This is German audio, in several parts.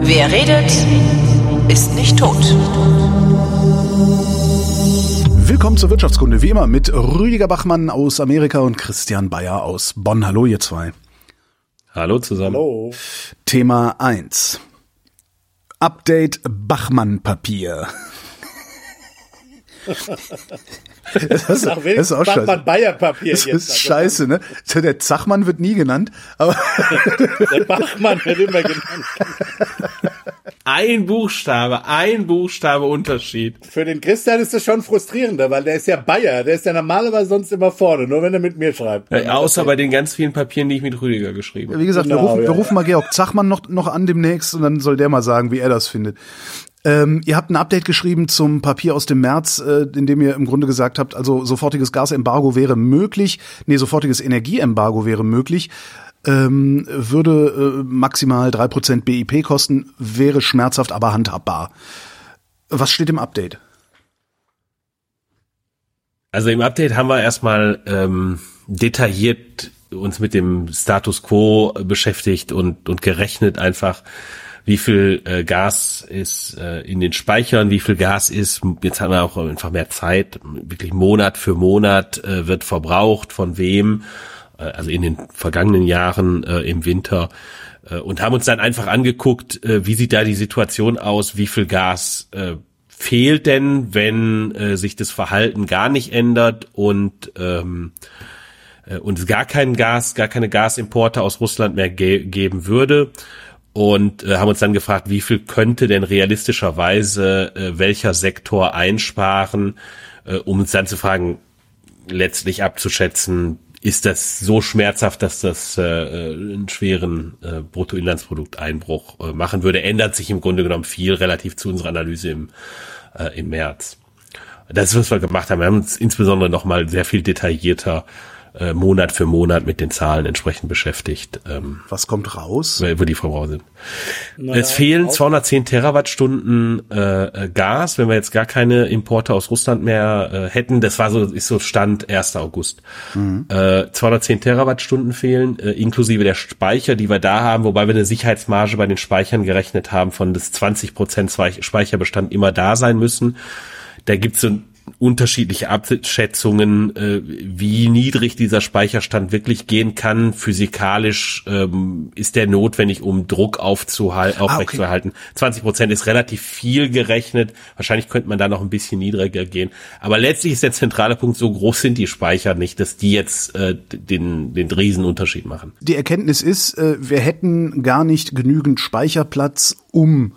Wer redet, ist nicht tot. Willkommen zur Wirtschaftskunde, wie immer mit Rüdiger Bachmann aus Amerika und Christian Bayer aus Bonn. Hallo ihr zwei. Hallo zusammen. Hallo. Thema 1. Update Bachmann-Papier. Das ist, das ist auch scheiße. Bachmann Bayer Papier Das jetzt. ist scheiße, ne? Der Zachmann wird nie genannt, aber Der Bachmann wird immer genannt. Ein Buchstabe, ein Buchstabe Unterschied. Für den Christian ist das schon frustrierender, weil der ist ja Bayer. Der ist ja normalerweise sonst immer vorne, nur wenn er mit mir schreibt. Äh, außer bei den ganz vielen Papieren, die ich mit Rüdiger geschrieben habe. wie gesagt, wir, Genau, rufen, wir ja, rufen mal Georg Zachmann noch, noch an demnächst und dann soll der mal sagen, wie er das findet. Ähm, ihr habt ein Update geschrieben zum Papier aus dem März, äh, in dem ihr im Grunde gesagt habt, also sofortiges Gasembargo wäre möglich, nee, sofortiges Energieembargo wäre möglich, ähm, würde äh, maximal drei Prozent BIP kosten, wäre schmerzhaft, aber handhabbar. Was steht im Update? Also im Update haben wir erstmal ähm, detailliert uns mit dem Status quo beschäftigt und, und gerechnet einfach, wie viel äh, Gas ist äh, in den Speichern, wie viel Gas ist, jetzt haben wir auch einfach mehr Zeit, wirklich Monat für Monat äh, wird verbraucht, von wem, äh, also in den vergangenen Jahren äh, im Winter. Äh, und haben uns dann einfach angeguckt, äh, wie sieht da die Situation aus, wie viel Gas äh, fehlt denn, wenn äh, sich das Verhalten gar nicht ändert und ähm, äh, und es gar kein Gas, gar keine Gasimporte aus Russland mehr ge geben würde und äh, haben uns dann gefragt, wie viel könnte denn realistischerweise äh, welcher Sektor einsparen, äh, um uns dann zu fragen, letztlich abzuschätzen, ist das so schmerzhaft, dass das äh, einen schweren äh, Bruttoinlandsprodukteinbruch äh, machen würde? Ändert sich im Grunde genommen viel relativ zu unserer Analyse im, äh, im März. Das ist, was wir gemacht haben. Wir haben uns insbesondere nochmal sehr viel detaillierter äh, Monat für Monat mit den Zahlen entsprechend beschäftigt, ähm, Was kommt raus? wo die Verbraucher sind. Naja, es fehlen auch- 210 Terawattstunden äh, äh, Gas, wenn wir jetzt gar keine Importe aus Russland mehr äh, hätten. Das war so, ist so Stand 1. August. Äh, 210 Terawattstunden fehlen, äh, inklusive der Speicher, die wir da haben, wobei wir eine Sicherheitsmarge bei den Speichern gerechnet haben, von das 20 Prozent Speicherbestand immer da sein müssen. Da gibt's so unterschiedliche Abschätzungen, äh, wie niedrig dieser Speicherstand wirklich gehen kann. Physikalisch ähm, ist der notwendig, um Druck aufzuhal- aufrechtzuerhalten. 20 Prozent ist relativ viel gerechnet. Wahrscheinlich könnte man da noch ein bisschen niedriger gehen. Aber letztlich ist der zentrale Punkt, so groß sind die Speicher nicht, dass die jetzt äh, den, den Riesenunterschied machen. Die Erkenntnis ist, äh, wir hätten gar nicht genügend Speicherplatz, um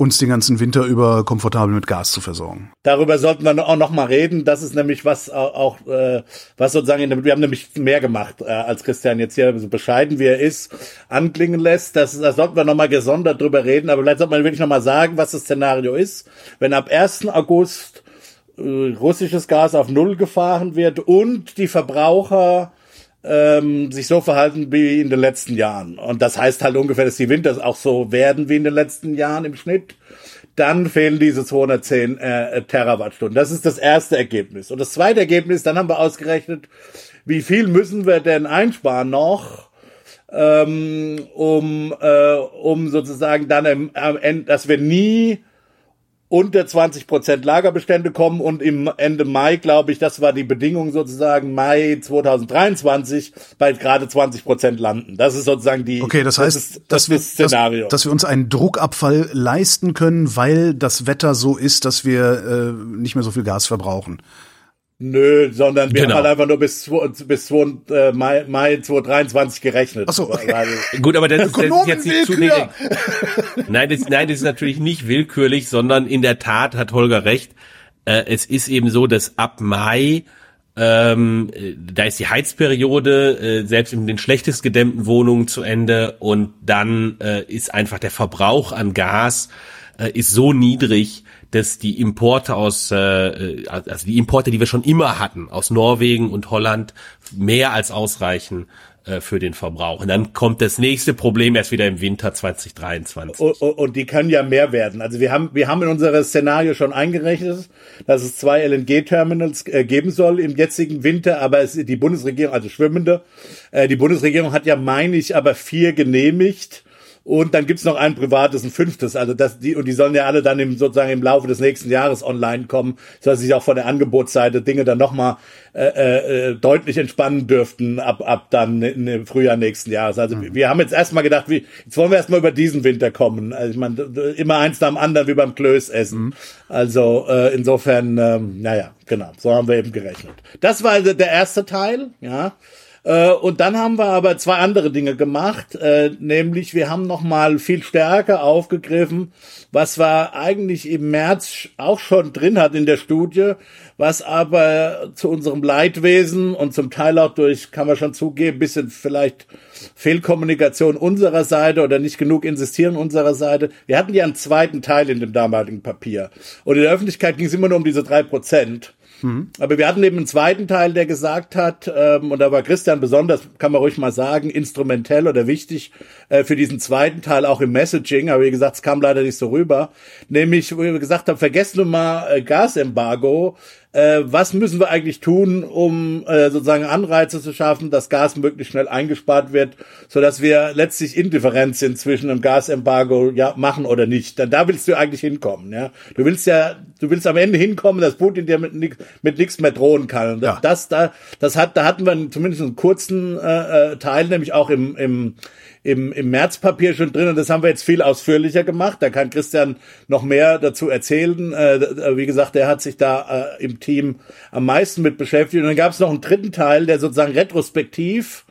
uns den ganzen Winter über komfortabel mit Gas zu versorgen. Darüber sollten wir auch noch mal reden. Das ist nämlich was auch, äh, was sozusagen, wir haben nämlich mehr gemacht, äh, als Christian jetzt hier so bescheiden wie er ist, anklingen lässt. Das, da sollten wir noch mal gesondert drüber reden. Aber vielleicht sollte man wirklich noch mal sagen, was das Szenario ist. Wenn ab 1. August äh, russisches Gas auf Null gefahren wird und die Verbraucher ähm, sich so verhalten wie in den letzten Jahren. Und das heißt halt ungefähr, dass die Winter auch so werden wie in den letzten Jahren im Schnitt. Dann fehlen diese 210 äh, Terawattstunden. Das ist das erste Ergebnis. Und das zweite Ergebnis, dann haben wir ausgerechnet, wie viel müssen wir denn einsparen noch, ähm, um, äh, um sozusagen dann am Ende, dass wir nie unter 20 Prozent Lagerbestände kommen und im Ende Mai, glaube ich, das war die Bedingung sozusagen Mai 2023 bei gerade 20 Prozent landen. Das ist sozusagen die. Okay, das heißt, ist, dass, das wir, ist das Szenario. Dass, dass wir uns einen Druckabfall leisten können, weil das Wetter so ist, dass wir äh, nicht mehr so viel Gas verbrauchen. Nö, sondern wir Genau. haben halt einfach nur bis, bis zwo- äh, Mai, Mai 2023 gerechnet. Ach so, okay. Gut, aber das ist, das ist jetzt nicht zu. Nein, das, nein, das ist natürlich nicht willkürlich, sondern in der Tat hat Holger recht. Äh, es ist eben so, dass ab Mai ähm, äh, da ist die Heizperiode äh, selbst in den schlechtest gedämmten Wohnungen zu Ende und dann äh, ist einfach der Verbrauch an Gas äh, ist so niedrig, dass die Importe aus, äh, also die Importe, die wir schon immer hatten, aus Norwegen und Holland, mehr als ausreichen äh, für den Verbrauch. Und dann kommt das nächste Problem erst wieder im Winter 2023. Und, und die können ja mehr werden. Also wir haben, wir haben in unseres Szenario schon eingerechnet, dass es zwei LNG-Terminals äh, geben soll im jetzigen Winter, aber es, die Bundesregierung, also schwimmende, äh, die Bundesregierung hat ja, meine ich, aber vier genehmigt. Und dann gibt's noch ein privates, ein fünftes. Also das, die, und die sollen ja alle dann im, sozusagen im Laufe des nächsten Jahres online kommen, sodass sich auch von der Angebotsseite Dinge dann nochmal äh, äh, deutlich entspannen dürften ab, ab dann im Frühjahr nächsten Jahres. Also mhm. wir haben jetzt erstmal gedacht, wie, jetzt wollen wir erstmal über diesen Winter kommen. Also ich meine, immer eins nach dem anderen wie beim Klöß essen. Mhm. Also äh, insofern, ähm, naja, genau, so haben wir eben gerechnet. Das war also der erste Teil, ja. Äh, und dann haben wir aber zwei andere Dinge gemacht, äh, nämlich wir haben noch mal viel stärker aufgegriffen, was wir eigentlich im März auch schon drin hat in der Studie, was aber zu unserem Leidwesen und zum Teil auch durch, kann man schon zugeben, bisschen vielleicht Fehlkommunikation unserer Seite oder nicht genug insistieren unserer Seite. Wir hatten ja einen zweiten Teil in dem damaligen Papier. Und in der Öffentlichkeit ging es immer nur um diese drei Prozent. Mhm. Aber wir hatten eben einen zweiten Teil, der gesagt hat, ähm, und da war Christian besonders, kann man ruhig mal sagen, instrumentell oder wichtig äh, für diesen zweiten Teil auch im Messaging, aber wie gesagt, es kam leider nicht so rüber, nämlich, wo wir gesagt haben, vergessen wir mal äh, Gasembargo, äh, was müssen wir eigentlich tun, um äh, sozusagen Anreize zu schaffen, dass Gas möglichst schnell eingespart wird, so dass wir letztlich indifferent sind zwischen einem Gasembargo ja machen oder nicht. Dann da willst du eigentlich hinkommen, ja. Du willst ja, du willst am Ende hinkommen, dass Putin dir mit, mit nichts mehr drohen kann. Und ja. das da, das hat, da hatten wir zumindest einen kurzen äh, äh Teil, nämlich auch im im im, im Märzpapier schon drin und das haben wir jetzt viel ausführlicher gemacht. Da kann Christian noch mehr dazu erzählen. Äh, wie gesagt, der hat sich da äh, im Team am meisten mit beschäftigt. Und dann gab es noch einen dritten Teil, der sozusagen retrospektiv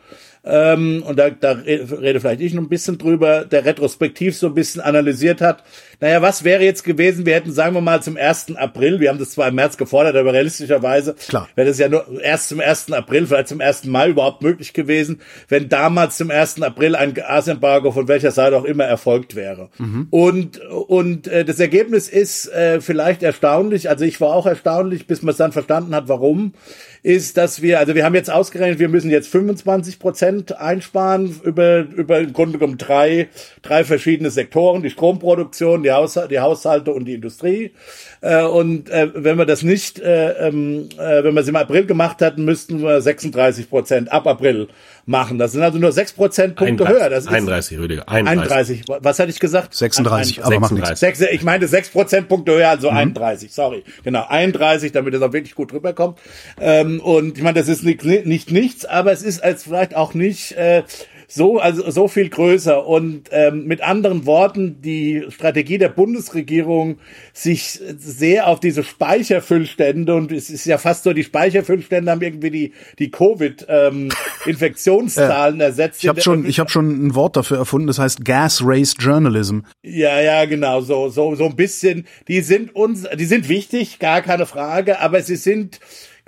ähm, und da, da rede vielleicht ich noch ein bisschen drüber, der retrospektiv so ein bisschen analysiert hat, naja, was wäre jetzt gewesen, wir hätten, sagen wir mal, zum 1. April, wir haben das zwar im März gefordert, aber realistischerweise wäre das ja nur erst zum 1. April, vielleicht zum 1. Mai überhaupt möglich gewesen, wenn damals zum 1. April ein Gasembargo von welcher Seite auch immer erfolgt wäre. Mhm. Und, und äh, das Ergebnis ist äh, vielleicht erstaunlich, also ich war auch erstaunlich, bis man es dann verstanden hat, warum ist, dass wir, also wir haben jetzt ausgerechnet, wir müssen jetzt 25 Prozent einsparen über, über im Grunde genommen drei, drei verschiedene Sektoren, die Stromproduktion, die, Haus, die Haushalte und die Industrie. Äh, und äh, wenn wir das nicht, äh, ähm, äh, wenn wir es im April gemacht hatten, müssten wir 36 Prozent ab April machen. Das sind also nur 6 Prozentpunkte höher. Das ist 31, Rüdiger. 31. 31. Was hatte ich gesagt? 36, 31. aber 36. macht nichts. Ich meinte 6 Prozentpunkte höher, also mhm. 31, sorry. Genau, 31, damit es auch wirklich gut rüberkommt. Ähm, und ich meine, das ist nicht, nicht nichts, aber es ist als vielleicht auch nicht... Äh, so, also so viel größer. Und ähm, mit anderen Worten, die Strategie der Bundesregierung, sich sehr auf diese Speicherfüllstände und es ist ja fast so, die Speicherfüllstände haben irgendwie die die Covid-Infektionszahlen ähm, ersetzt. Ich habe schon, ich habe schon ein Wort dafür erfunden. Das heißt Gas Race Journalism. Ja, ja, genau. So, so, so ein bisschen. Die sind uns, die sind wichtig, gar keine Frage. Aber sie sind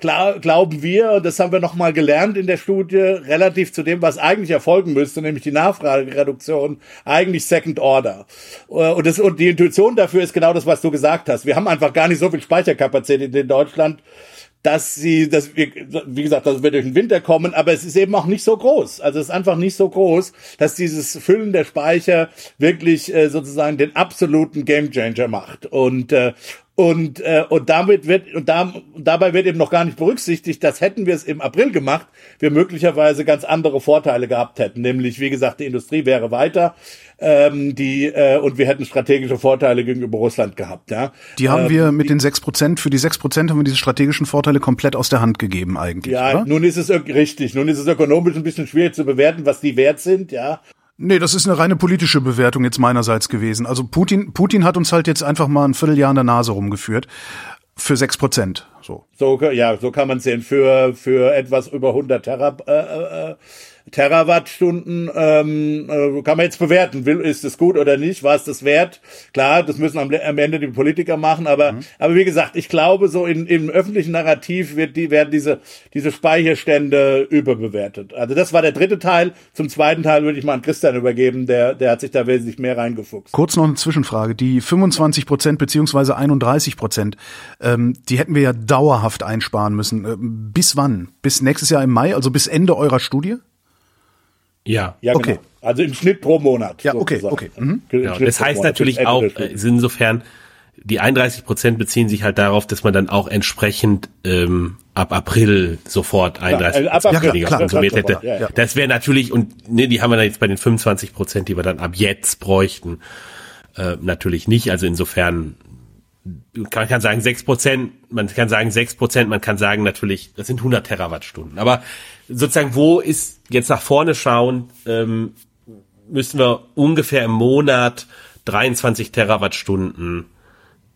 klar, glauben wir, das haben wir nochmal gelernt in der Studie, relativ zu dem, was eigentlich erfolgen müsste, nämlich die Nachfragereduktion, eigentlich Second Order. Äh, und, das, und die Intuition dafür ist genau das, was du gesagt hast. Wir haben einfach gar nicht so viel Speicherkapazität in Deutschland, dass sie, dass wir, wie gesagt, dass wir durch den Winter kommen, aber es ist eben auch nicht so groß. Also es ist einfach nicht so groß, dass dieses Füllen der Speicher wirklich äh, sozusagen den absoluten Gamechanger macht. Und äh, und, äh, und damit wird, und da, dabei wird eben noch gar nicht berücksichtigt, dass hätten wir es im April gemacht, wir möglicherweise ganz andere Vorteile gehabt hätten. Nämlich, wie gesagt, die Industrie wäre weiter, ähm, die, äh, und wir hätten strategische Vorteile gegenüber Russland gehabt, ja. Die haben ähm, wir mit die, den sechs Prozent, für die sechs Prozent haben wir diese strategischen Vorteile komplett aus der Hand gegeben eigentlich. Ja, oder? nun ist es richtig. Nun ist es ökonomisch ein bisschen schwierig zu bewerten, was die wert sind, ja. Nee, das ist eine reine politische Bewertung jetzt meinerseits gewesen. Also Putin, Putin hat uns halt jetzt einfach mal ein Vierteljahr in der Nase rumgeführt. Für sechs Prozent. So. So, ja, so kann man sehen. Für, für etwas über 100 Terra, äh, äh, Terawattstunden ähm, äh, kann man jetzt bewerten, will ist es gut oder nicht, war es das wert? Klar, das müssen am, am Ende die Politiker machen, aber mhm. aber wie gesagt, ich glaube, so in, im öffentlichen Narrativ wird die werden diese diese Speicherstände überbewertet. Also das war der dritte Teil. Zum zweiten Teil würde ich mal an Christian übergeben, der der hat sich da wesentlich mehr reingefuchst. Kurz noch eine Zwischenfrage: Die 25 Prozent beziehungsweise 31 Prozent, ähm, die hätten wir ja dauerhaft einsparen müssen. Äh, bis wann? Bis nächstes Jahr im Mai, also bis Ende eurer Studie? Ja. Ja, okay. Genau. Also im Schnitt pro Monat. Ja, okay, okay. Mhm. Genau. Das heißt natürlich auch, äh, insofern, die 31 Prozent beziehen sich halt darauf, dass man dann auch entsprechend ähm, ab April sofort 31 Prozent ja, weniger klar, konsumiert hätte. Ja, ja. Das wäre natürlich, und ne, die haben wir dann jetzt bei den 25 Prozent, die wir dann ab jetzt bräuchten, äh, natürlich nicht. Also insofern man kann sagen sechs Prozent, man kann sagen sechs Prozent, man kann sagen natürlich, das sind 100 Terawattstunden. Aber sozusagen, wo ist jetzt nach vorne schauen, ähm, müssen wir ungefähr im Monat 23 Terawattstunden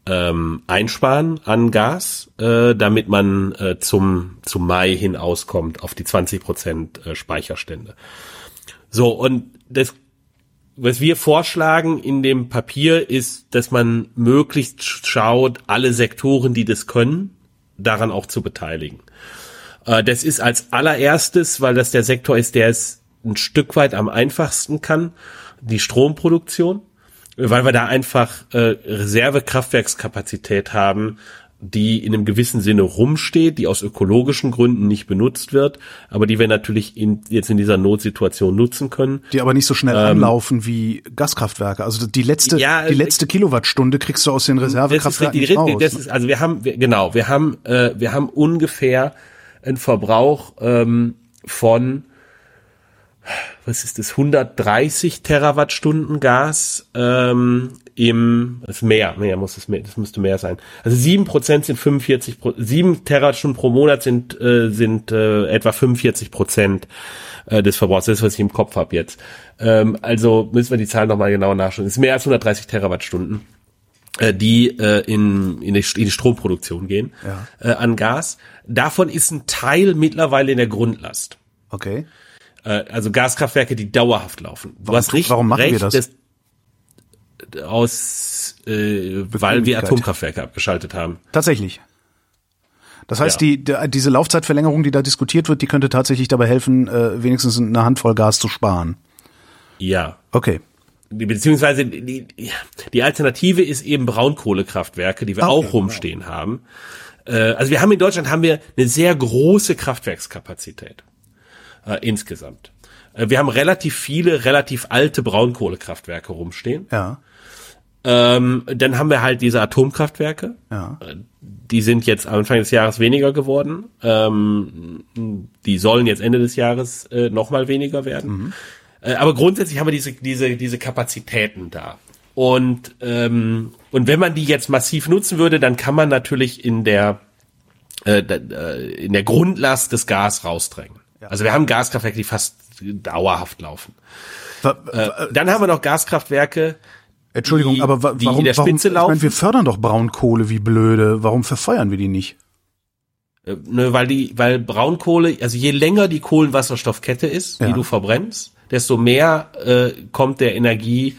ähm, einsparen an Gas, äh, damit man äh, zum, zum Mai hin auskommt auf die 20 Prozent äh, Speicherstände. So, und das, was wir vorschlagen in dem Papier ist, dass man möglichst schaut, alle Sektoren, die das können, daran auch zu beteiligen. Äh, das ist als allererstes, weil das der Sektor ist, der es ein Stück weit am einfachsten kann, die Stromproduktion, weil wir da einfach äh, Reservekraftwerkskapazität haben, die in einem gewissen Sinne rumsteht, die aus ökologischen Gründen nicht benutzt wird, aber die wir natürlich in, jetzt in dieser Notsituation nutzen können. Die aber nicht so schnell ähm, anlaufen wie Gaskraftwerke. Also die letzte, ja, die letzte Kilowattstunde kriegst du aus den Reservekraftwerken das ist, nicht raus. Das ist, also wir haben, wir, genau, wir haben, äh, wir haben ungefähr einen Verbrauch ähm, von was ist das, 130 Terawattstunden Gas ähm, im, das ist mehr, mehr muss es mehr, das müsste mehr sein. Also sieben Prozent sind 45, sieben Terawattstunden pro Monat sind, äh, sind äh, etwa 45 Prozent äh, des Verbrauchs. Das ist, was ich im Kopf habe jetzt. Ähm, also müssen wir die Zahlen nochmal genauer nachschauen. Das ist mehr als 130 Terawattstunden die äh, in, in, die, in die Stromproduktion gehen ja. äh, an Gas. Davon ist ein Teil mittlerweile in der Grundlast. Okay. Äh, also Gaskraftwerke, die dauerhaft laufen. Du warum, hast richtig, warum machen recht, wir das? das aus, äh, weil wir Atomkraftwerke abgeschaltet haben. Tatsächlich. Das heißt, ja. die, die, diese Laufzeitverlängerung, die da diskutiert wird, die könnte tatsächlich dabei helfen, äh, wenigstens eine Handvoll Gas zu sparen. Ja. Okay beziehungsweise die, die Alternative ist eben Braunkohlekraftwerke, die wir okay, auch rumstehen genau. haben. Äh, also wir haben in Deutschland haben wir eine sehr große Kraftwerkskapazität äh, insgesamt. Äh, wir haben relativ viele relativ alte Braunkohlekraftwerke rumstehen. Ja. Ähm, dann haben wir halt diese Atomkraftwerke. Ja. Äh, die sind jetzt Anfang des Jahres weniger geworden. Ähm, die sollen jetzt Ende des Jahres äh, nochmal weniger werden. Mhm. Äh, aber grundsätzlich haben wir diese, diese, diese Kapazitäten da. Und, ähm, und wenn man die jetzt massiv nutzen würde, dann kann man natürlich in der, äh, äh in der Grundlast des Gas rausdrängen. Ja. Also wir haben Gaskraftwerke, die fast dauerhaft laufen. Ver, äh, dann haben wir noch Gaskraftwerke, Entschuldigung, die, aber wa warum, der Spitze warum, laufen. Ich meine, wir fördern doch Braunkohle wie blöde. Warum verfeuern wir die nicht? Äh, ne, weil die, weil Braunkohle, also je länger die Kohlenwasserstoffkette ist, ja. die du verbrennst, desto mehr äh, kommt der Energie,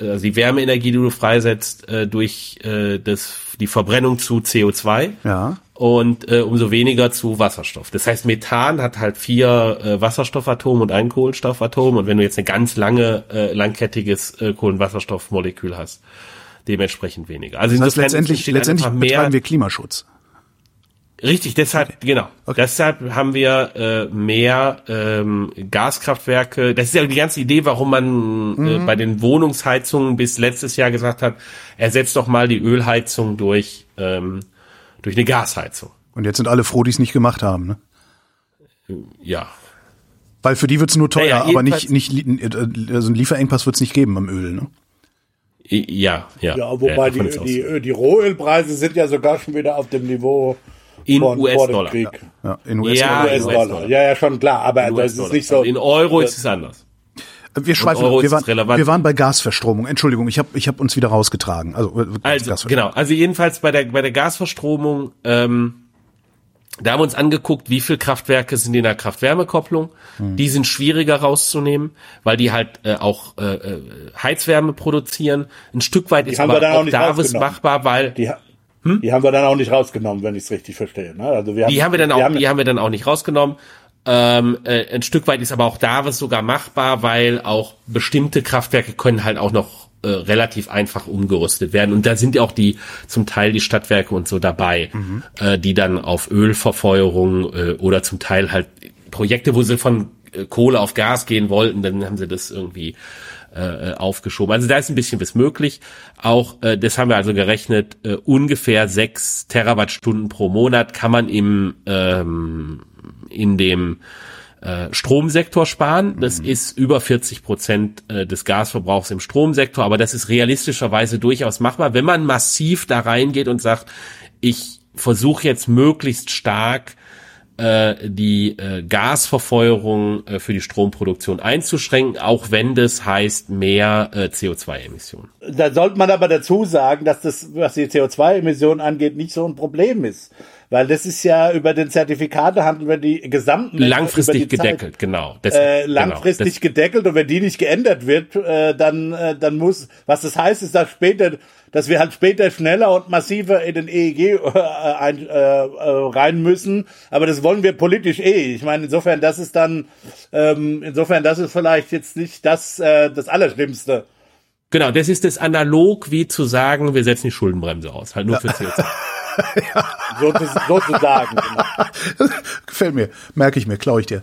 äh, also die Wärmeenergie, die du freisetzt, äh, durch äh, das, die Verbrennung zu CO2. Ja. Und äh, umso weniger zu Wasserstoff. Das heißt, Methan hat halt vier äh, Wasserstoffatome und ein Kohlenstoffatom. Und wenn du jetzt eine ganz lange, äh, langkettiges äh, Kohlenwasserstoffmolekül hast, dementsprechend weniger. Also das heißt, letztendlich, letztendlich betreiben wir Klimaschutz. Richtig, deshalb, okay. genau. Okay. Deshalb haben wir äh, mehr ähm, Gaskraftwerke. Das ist ja die ganze Idee, warum man äh, mhm. äh, bei den Wohnungsheizungen bis letztes Jahr gesagt hat, ersetzt doch mal die Ölheizung durch, ähm, durch eine Gasheizung. Und jetzt sind alle froh, die es nicht gemacht haben, ne? Ja. Weil für die wird's nur teuer, ja, aber nicht, nicht, also ein Lieferengpass wird's nicht geben am Öl, ne? Ja, ja. Ja, wobei ja, die, die, die Rohölpreise sind ja sogar schon wieder auf dem Niveau in US-Dollar. Ja. ja. in US-Dollar. Ja, US ja, ja, schon klar, aber das ist nicht so. In Euro ist es anders. Wir schweifen, wir waren, wir waren bei Gasverstromung. Entschuldigung, ich habe ich hab uns wieder rausgetragen. Also, äh, also genau. Also jedenfalls bei der bei der Gasverstromung ähm, Da haben wir uns angeguckt, wie viel Kraftwerke sind in der Kraft-Wärme-Kopplung. Hm. Die sind schwieriger rauszunehmen, weil die halt äh, auch äh, äh, Heizwärme produzieren. Ein Stück weit ist haben wir aber dann auch auch nicht da was machbar, weil Die, ha- die haben wir dann auch nicht rausgenommen, wenn ich es richtig verstehe. Ne? Also wir haben, Hm? die haben wir dann wir auch, haben- die haben wir dann auch nicht rausgenommen. Ähm, äh, ein Stück weit ist aber auch da was sogar machbar, weil auch bestimmte Kraftwerke können halt auch noch äh, relativ einfach umgerüstet werden. Und da sind ja auch die zum Teil die Stadtwerke und so dabei, äh, die dann auf Ölverfeuerung äh, oder zum Teil halt Projekte, wo sie von äh, Kohle auf Gas gehen wollten, dann haben sie das irgendwie äh, aufgeschoben. Also da ist ein bisschen was möglich. Auch äh, das haben wir also gerechnet, äh, ungefähr sechs Terawattstunden pro Monat kann man im ähm, in dem äh, Stromsektor sparen. Das ist über 40 Prozent äh, des Gasverbrauchs im Stromsektor, aber das ist realistischerweise durchaus machbar, wenn man massiv da reingeht und sagt, ich versuche jetzt möglichst stark die äh, Gasverfeuerung äh, für die Stromproduktion einzuschränken, auch wenn das heißt mehr äh, CO2-Emissionen. Da sollte man aber dazu sagen, dass das, was die CO2-Emissionen angeht, nicht so ein Problem ist. Weil das ist ja über den Zertifikatehandel, wenn die gesamten Langfristig die Zeit- gedeckelt, genau. Das, äh, genau, langfristig das- gedeckelt und wenn die nicht geändert wird, äh, dann äh, dann muss was das heißt ist, dass später dass wir halt später schneller und massiver in den EEG äh, ein, äh, äh, rein müssen, aber das wollen wir politisch eh. Ich meine, insofern das ist dann ähm, insofern das ist vielleicht jetzt nicht das äh, das allerschlimmste. Genau, das ist das analog wie zu sagen, wir setzen die Schuldenbremse aus, halt nur für CO2. So zu, sozusagen. genau. Gefällt mir. Merke ich mir, klaue ich dir.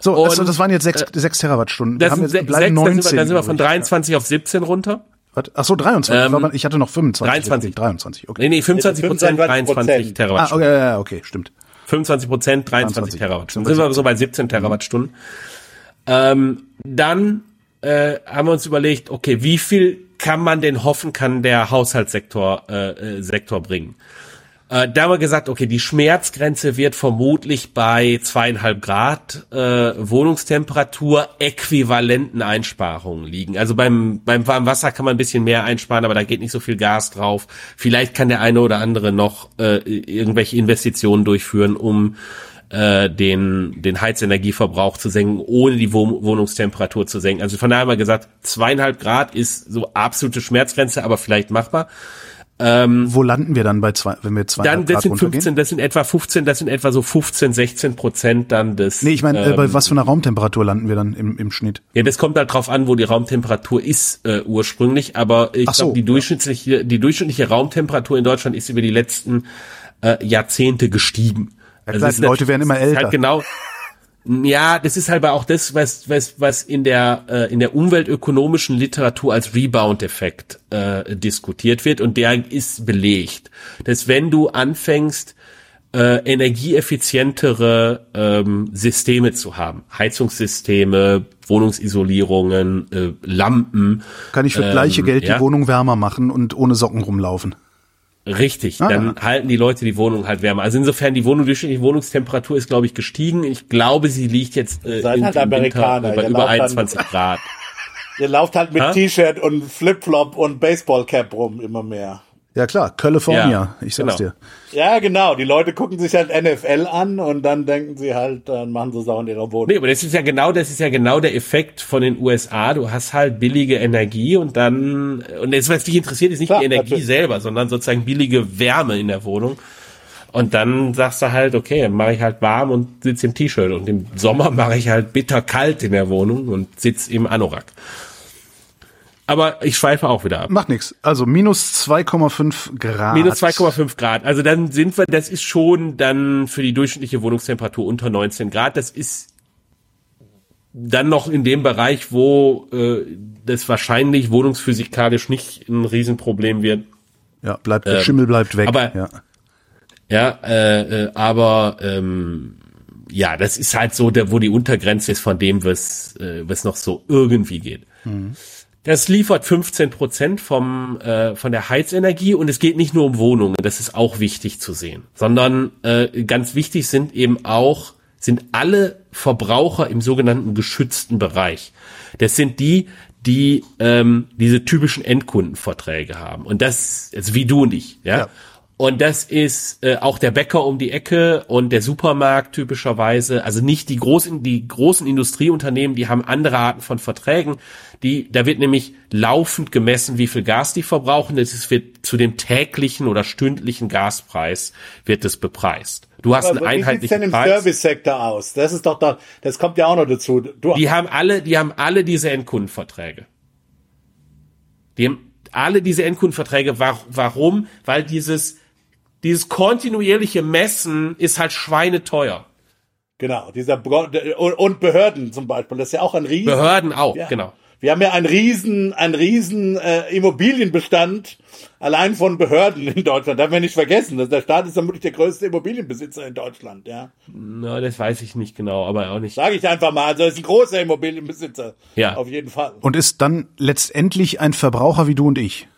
So, Und, also das waren jetzt sechs, sechs Terawattstunden. Das wir haben jetzt sechs, bleiben dann 19. sind wir, dann sind wir von glaub ich. 23 auf 17 runter. Was? Ach so, 23. Ähm, ich hatte noch 25. 23. 23, okay. Nee, nee, 25 Prozent, 25%. 23 Ah, Terawattstunden. okay, ja, ja, okay, stimmt. 25 Prozent, 23 23. Terawattstunden. Sind wir so bei 17 Terawattstunden. Ähm, dann äh, haben wir uns überlegt, okay, wie viel kann man denn hoffen, kann der Haushaltssektor äh, äh, Sektor bringen? Äh, da haben wir gesagt, okay, die Schmerzgrenze wird vermutlich bei zweieinhalb Grad äh, Wohnungstemperatur äquivalenten Einsparungen liegen. Also beim, beim warmen Wasser kann man ein bisschen mehr einsparen, aber da geht nicht so viel Gas drauf. Vielleicht kann der eine oder andere noch äh, irgendwelche Investitionen durchführen, um äh, den, den Heizenergieverbrauch zu senken, ohne die Wohn Wohnungstemperatur zu senken. Also von daher haben wir gesagt, zweieinhalb Grad ist so absolute Schmerzgrenze, aber vielleicht machbar. Wo landen wir dann bei zwei, wenn wir zwei Dann, das Grad sind runtergehen? 15, das sind etwa 15, das sind etwa so 15, 16 Prozent dann des. Nee, ich meine, äh, bei ähm, was für einer Raumtemperatur landen wir dann im, im Schnitt? Ja, das kommt halt drauf an, wo die Raumtemperatur ist äh, ursprünglich, aber ich Ach so, glaube, die ja. durchschnittliche, die durchschnittliche Raumtemperatur in Deutschland ist über die letzten äh, Jahrzehnte gestiegen. Ja, Also klar, die Leute werden immer ist älter. Halt genau. Ja, das ist halt aber auch das, was was was in der äh, in der umweltökonomischen Literatur als Rebound-Effekt äh, diskutiert wird und der ist belegt, dass wenn du anfängst äh, energieeffizientere ähm, Systeme zu haben, Heizungssysteme, Wohnungsisolierungen, äh, Lampen, Kann ich für gleiche Ähm, Geld ja. die Wohnung wärmer machen und ohne Socken rumlaufen? Richtig, Ah, dann halten die Leute die Wohnung halt wärmer. Also insofern die Wohnung durchschnittliche Wohnungstemperatur ist glaube ich gestiegen. Ich glaube, sie liegt jetzt äh, Seid halt Amerikaner, Winter bei über lauft dann- 21 Grad. Ihr lauft halt mit? T-Shirt und Flipflop und Baseballcap rum immer mehr. Ja klar, California, Ja, ich sag's genau. dir. Ja, genau. Die Leute gucken sich halt NFL an und dann denken sie halt, dann machen sie es auch in ihrer Wohnung. Nee, aber das ist ja genau, das ist ja genau der Effekt von den USA. Du hast halt billige Energie und dann und das, was dich interessiert, ist nicht Klar, die Energie natürlich. selber, sondern sozusagen billige Wärme in der Wohnung. Und dann sagst du halt, okay, dann mache ich halt warm und sitze im T-Shirt. Und im Sommer mache ich halt bitterkalt in der Wohnung und sitz im Anorak. Aber ich schweife auch wieder ab. Macht nix. Also minus 2,5 Grad. Minus 2,5 Grad. Also dann sind wir, das ist schon dann für die durchschnittliche Wohnungstemperatur unter 19 Grad. Das ist dann noch in dem Bereich, wo äh, das wahrscheinlich wohnungsphysikalisch nicht ein Riesenproblem wird. Ja, bleibt, der Schimmel bleibt weg. Ähm, aber- ja. Ja, äh, äh, aber ähm, ja, das ist halt so, der, wo die Untergrenze ist von dem, was, äh, was noch so irgendwie geht. Das liefert 15 Prozent vom äh, von der Heizenergie und es geht nicht nur um Wohnungen, das ist auch wichtig zu sehen, sondern äh, ganz wichtig sind eben auch sind alle Verbraucher im sogenannten geschützten Bereich. Das sind die, die ähm, diese typischen Endkundenverträge haben und das also wie du und ich, ja. Ja. Und das ist äh, auch der Bäcker um die Ecke und der Supermarkt typischerweise. Also nicht die großen, die großen Industrieunternehmen, die haben andere Arten von Verträgen. Die, da wird nämlich laufend gemessen, wie viel Gas die verbrauchen. Das wird zu dem täglichen oder stündlichen Gaspreis wird es bepreist. Du hast Aber einen wie sieht's einheitlichen denn im. Service-Sektor aus? Das ist doch da, das kommt ja auch noch dazu. Du, Die haben alle, die haben alle diese Endkundenverträge. Die haben alle diese Endkundenverträge. Wa- Warum? Weil dieses, dieses kontinuierliche Messen ist halt schweineteuer. genau, dieser Bro- und, Behörden zum Beispiel, das ist ja auch ein riesen. Behörden auch, Ja. genau. Wir haben ja einen riesen, einen riesen äh, Immobilienbestand allein von Behörden in Deutschland. Darf man nicht vergessen. dass Der Staat ist vermutlich der größte Immobilienbesitzer in Deutschland. Ja, Na, das weiß ich nicht genau, aber auch nicht. sage ich einfach mal. Also er ist ein großer Immobilienbesitzer. Ja. auf jeden Fall. Und ist dann letztendlich ein Verbraucher wie du und ich.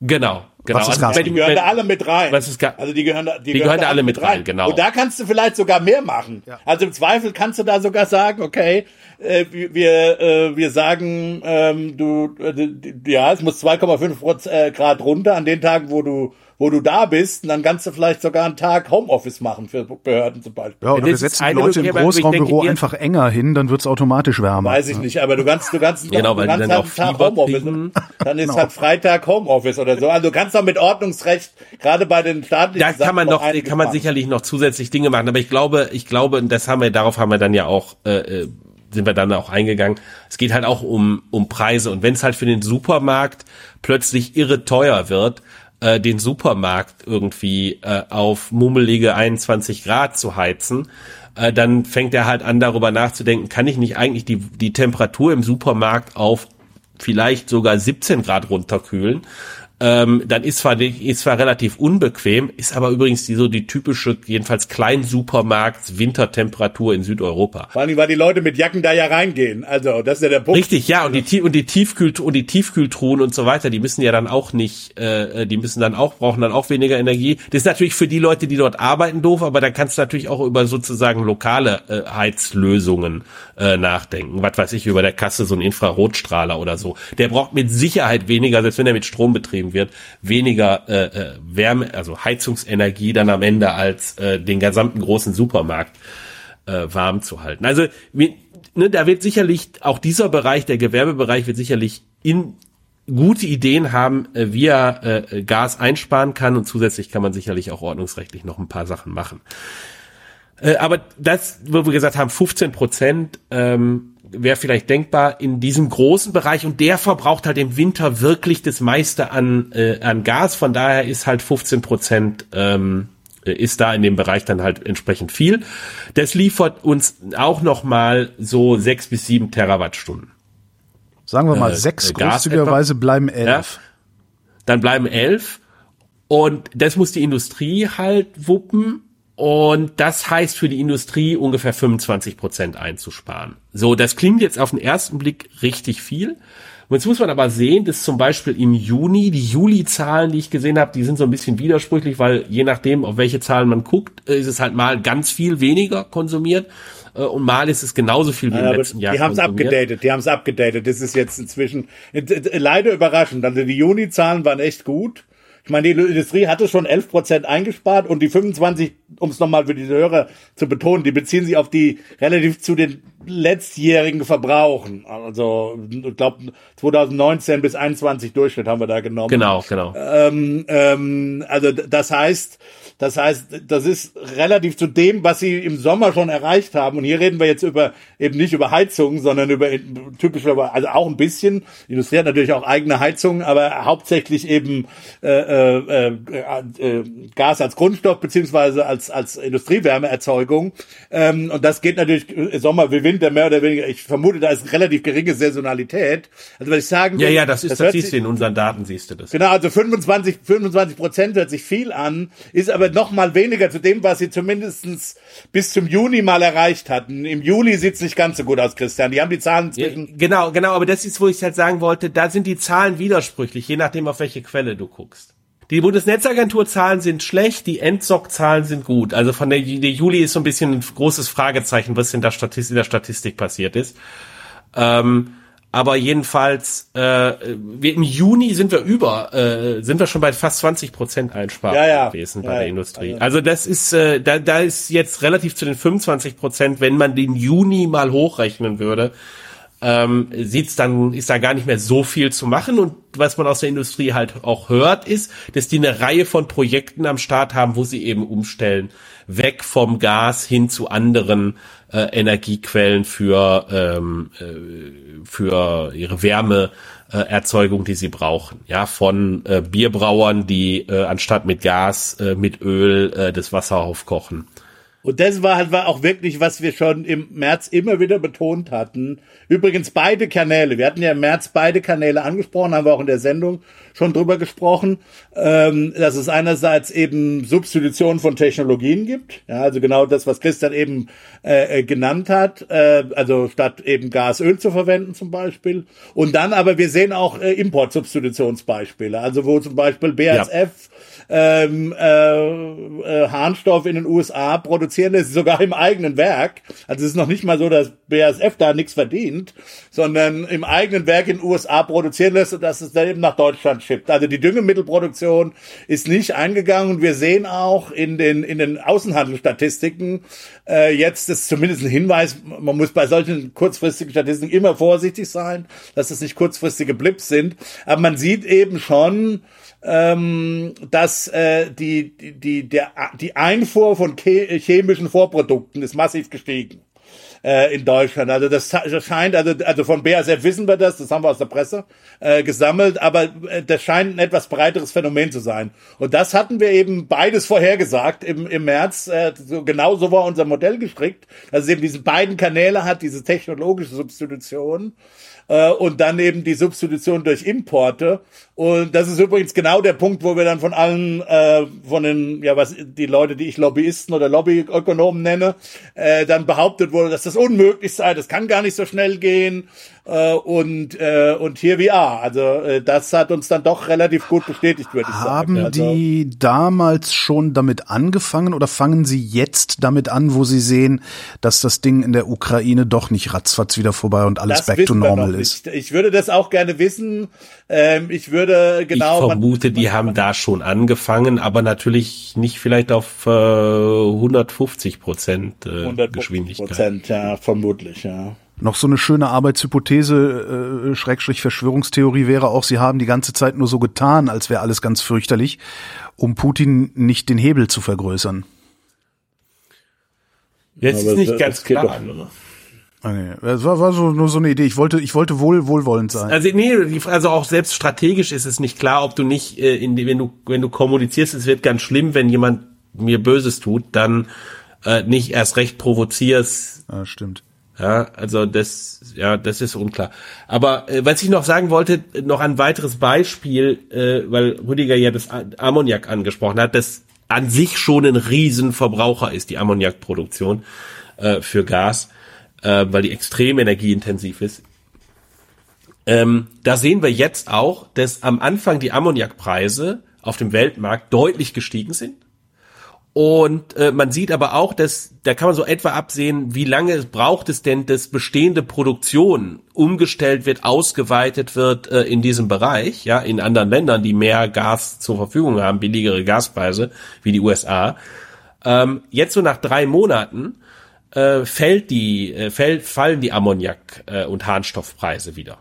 Genau, genau. Also, wenn Die gehören da alle mit rein. Was ist also die gehören da, die, gehören da alle mit rein, genau. Und da kannst du vielleicht sogar mehr machen. Also im Zweifel kannst du da sogar sagen, okay, äh, wir wir, äh, wir sagen, ähm, du äh, ja, es muss 2,5 Proz- äh, Grad runter an den Tagen, wo du wo du da bist, und dann kannst du vielleicht sogar einen Tag Homeoffice machen für Behörden zum Beispiel. Ja, oder wir setzen die Leute im Großraumbüro einfach enger hin, dann wird's automatisch wärmer. Weiß ich nicht, aber du kannst, du kannst, Genau, du kannst dann halt auch einen Tag Homeoffice. Dann ist Genau. halt Freitag Homeoffice oder so. Also du kannst auch mit Ordnungsrecht, gerade bei den staatlichen da kann man Sachen noch, kann man machen. sicherlich noch zusätzlich Dinge machen. Aber ich glaube, ich glaube, und das haben wir, darauf haben wir dann ja auch, äh, äh, sind wir dann auch eingegangen. Es geht halt auch um, um Preise. Und wenn es halt für den Supermarkt plötzlich irre teuer wird, äh, den Supermarkt irgendwie äh, auf mummelige 21 Grad zu heizen, äh, dann fängt er halt an, darüber nachzudenken, kann ich nicht eigentlich die, die Temperatur im Supermarkt auf vielleicht sogar 17 Grad runterkühlen. Ähm, dann ist zwar, ist zwar relativ unbequem, ist aber übrigens die, so die typische, jedenfalls Kleinsupermarkt Wintertemperatur in Südeuropa. Vor allem, weil die Leute mit Jacken da ja reingehen. Also, das ist ja der Punkt. Richtig, ja, und die, und die Tiefkühl und die Tiefkühltruhen und so weiter, die müssen ja dann auch nicht, äh, die müssen dann auch, brauchen dann auch weniger Energie. Das ist natürlich für die Leute, die dort arbeiten, doof, aber da kannst du natürlich auch über sozusagen lokale äh, Heizlösungen äh, nachdenken. Was weiß ich, über der Kasse so ein Infrarotstrahler oder so. Der braucht mit Sicherheit weniger, selbst wenn er mit Strom betrieben wird, weniger äh, äh, Wärme, also Heizungsenergie dann am Ende als äh, den gesamten großen Supermarkt äh, warm zu halten. Also wir, ne, da wird sicherlich auch dieser Bereich, der Gewerbebereich, wird sicherlich in gute Ideen haben, äh, wie er äh, Gas einsparen kann und zusätzlich kann man sicherlich auch ordnungsrechtlich noch ein paar Sachen machen. Äh, aber das, wo wir gesagt haben, 15 Prozent ähm, wäre vielleicht denkbar in diesem großen Bereich und der verbraucht halt im Winter wirklich das meiste an, äh, an Gas. Von daher ist halt 15 Prozent ähm, ist da in dem Bereich dann halt entsprechend viel. Das liefert uns auch noch mal so sechs bis sieben Terawattstunden. Sagen wir mal Äh, sechs, äh, großzügigerweise bleiben elf. Dann bleiben elf und das muss die Industrie halt wuppen. Und das heißt für die Industrie ungefähr 25 Prozent einzusparen. So, das klingt jetzt auf den ersten Blick richtig viel. Und jetzt muss man aber sehen, dass zum Beispiel im Juni, die Juli-Zahlen, die ich gesehen habe, die sind so ein bisschen widersprüchlich, weil je nachdem, auf welche Zahlen man guckt, äh, ist es halt mal ganz viel weniger konsumiert äh, und mal ist es genauso viel wie im Ja, letzten Jahr die haben es abgedatet, die haben es abgedatet. Das ist jetzt inzwischen äh, leider überraschend. Also die Juni-Zahlen waren echt gut. Ich meine, die Industrie hatte schon 11 Prozent eingespart und die 25, um es nochmal für diese Hörer zu betonen, die beziehen sich auf die relativ zu den letztjährigen Verbrauchen. Also ich glaube 2019 bis 21 Durchschnitt haben wir da genommen. Genau, genau. Ähm, ähm, also das heißt, das heißt, das ist relativ zu dem, was sie im Sommer schon erreicht haben. Und hier reden wir jetzt über eben nicht über Heizungen, sondern über typischerweise, also auch ein bisschen. Die Industrie hat natürlich auch eigene Heizungen, aber hauptsächlich eben äh, äh, äh, äh, Gas als Grundstoff beziehungsweise als als Industriewärmeerzeugung. Ähm, und das geht natürlich Sommer wie Winter mehr oder weniger. Ich vermute, da ist eine relativ geringe Saisonalität. Also was ich sagen Ja, will, ja, das ist, das, hört siehst du in unseren Daten, siehst du das. Genau, also 25, 25 Prozent hört sich viel an, ist aber noch mal weniger zu dem, was sie zumindestens bis zum Juni mal erreicht hatten. Im Juli sieht's nicht ganz so gut aus, Christian. Die haben die Zahlen Ja, zwischen genau, genau, aber das ist, wo ich halt sagen wollte, da sind die Zahlen widersprüchlich, je nachdem, auf welche Quelle du guckst. Die Bundesnetzagentur-Zahlen sind schlecht, die Endsock-Zahlen sind gut. Also von der, der Juli ist so ein bisschen ein großes Fragezeichen, was in der Statistik, in der Statistik passiert ist. Ähm, aber jedenfalls äh, wir, im Juni sind wir über, äh, sind wir schon bei fast 20 Prozent Einsparung Ja, ja. gewesen Ja, bei der ja. Industrie. Also das ist, äh, da, da ist jetzt relativ zu den 25 Prozent, wenn man den Juni mal hochrechnen würde, ähm, sieht's dann, ist da gar nicht mehr so viel zu machen. Und was man aus der Industrie halt auch hört, ist, dass die eine Reihe von Projekten am Start haben, wo sie eben umstellen, weg vom Gas hin zu anderen äh, Energiequellen für, ähm, äh, für ihre Wärme. Erzeugung, die sie brauchen, ja, von äh, Bierbrauern, die äh, anstatt mit Gas äh, mit Öl äh, das Wasser aufkochen. Und das war halt war auch wirklich, was wir schon im März immer wieder betont hatten. Übrigens beide Kanäle. Wir hatten ja im März beide Kanäle angesprochen, haben wir auch in der Sendung schon drüber gesprochen, ähm, dass es einerseits eben Substitution von Technologien gibt. Ja, also genau das, was Christian eben äh, äh, genannt hat. Äh, also statt eben Gas, Öl zu verwenden zum Beispiel. Und dann aber, wir sehen auch äh, Importsubstitutionsbeispiele. Also wo zum Beispiel BASF ähm, äh, äh, Harnstoff in den USA produzieren lässt, sogar im eigenen Werk. Also es ist noch nicht mal so, dass BASF da nichts verdient, sondern im eigenen Werk in den USA produzieren lässt und dass es dann eben nach Deutschland schippt. Also die Düngemittelproduktion ist nicht eingegangen und wir sehen auch in den in den Außenhandelsstatistiken äh, jetzt ist zumindest ein Hinweis, man muss bei solchen kurzfristigen Statistiken immer vorsichtig sein, dass es nicht kurzfristige Blips sind, aber man sieht eben schon ähm, dass äh, die, die, der, die Einfuhr von che- chemischen Vorprodukten ist massiv gestiegen äh, in Deutschland. Also das, das scheint, also, also von BASF wissen wir das, das haben wir aus der Presse äh, gesammelt, aber äh, das scheint ein etwas breiteres Phänomen zu sein. Und das hatten wir eben beides vorhergesagt im, im März. Äh, so, genau so war unser Modell gestrickt, dass es eben diese beiden Kanäle hat, diese technologische Substitution äh, und dann eben die Substitution durch Importe. Und das ist übrigens genau der Punkt, wo wir dann von allen, äh, von den, ja, was die Leute, die ich Lobbyisten oder Lobbyökonomen nenne, äh, dann behauptet wurde, dass das unmöglich sei, das kann gar nicht so schnell gehen. Äh, und, äh, und hier wie are. Also äh, das hat uns dann doch relativ gut bestätigt, würde ich Haben sagen. Also, die damals schon damit angefangen oder fangen sie jetzt damit an, wo sie sehen, dass das Ding in der Ukraine doch nicht ratzfatz wieder vorbei und alles back to normal ist? nicht. Ich würde das auch gerne wissen. Ähm, ich würde genau. ich man- vermute, die haben da schon angefangen, aber natürlich nicht vielleicht auf äh, 150 Prozent äh, 150 Geschwindigkeit. Prozent, ja, vermutlich, ja. Noch so eine schöne Arbeitshypothese, äh, Schrägstrich Verschwörungstheorie wäre auch, sie haben die ganze Zeit nur so getan, als wäre alles ganz fürchterlich, um Putin nicht den Hebel zu vergrößern. Jetzt Aber ist nicht das ganz klar. doch. Ah, nee, Das war, war so nur so eine Idee. Ich wollte, ich wollte wohl wohlwollend sein. Also nee, also auch selbst strategisch ist es nicht klar, ob du nicht, äh, in, die- wenn du wenn du kommunizierst, es wird ganz schlimm, wenn jemand mir Böses tut, dann äh, nicht erst recht provozierst. Ja, stimmt. Ja, also das, ja, das ist unklar. Aber äh, was ich noch sagen wollte, noch ein weiteres Beispiel, äh, weil Rüdiger ja das Ammoniak angesprochen hat, das an sich schon ein Riesenverbraucher ist, die Ammoniakproduktion äh, für Gas, äh, weil die extrem energieintensiv ist. Ähm, da sehen wir jetzt auch, dass am Anfang die Ammoniakpreise auf dem Weltmarkt deutlich gestiegen sind. Und äh, man sieht aber auch, dass da kann man so etwa absehen, wie lange es braucht es denn, dass bestehende Produktion umgestellt wird, ausgeweitet wird äh, in diesem Bereich, ja, in anderen Ländern, die mehr Gas zur Verfügung haben, billigere Gaspreise wie die USA. Ähm, jetzt so nach drei Monaten äh, fällt die, äh, fällt, fallen die Ammoniak- äh, und Harnstoffpreise wieder.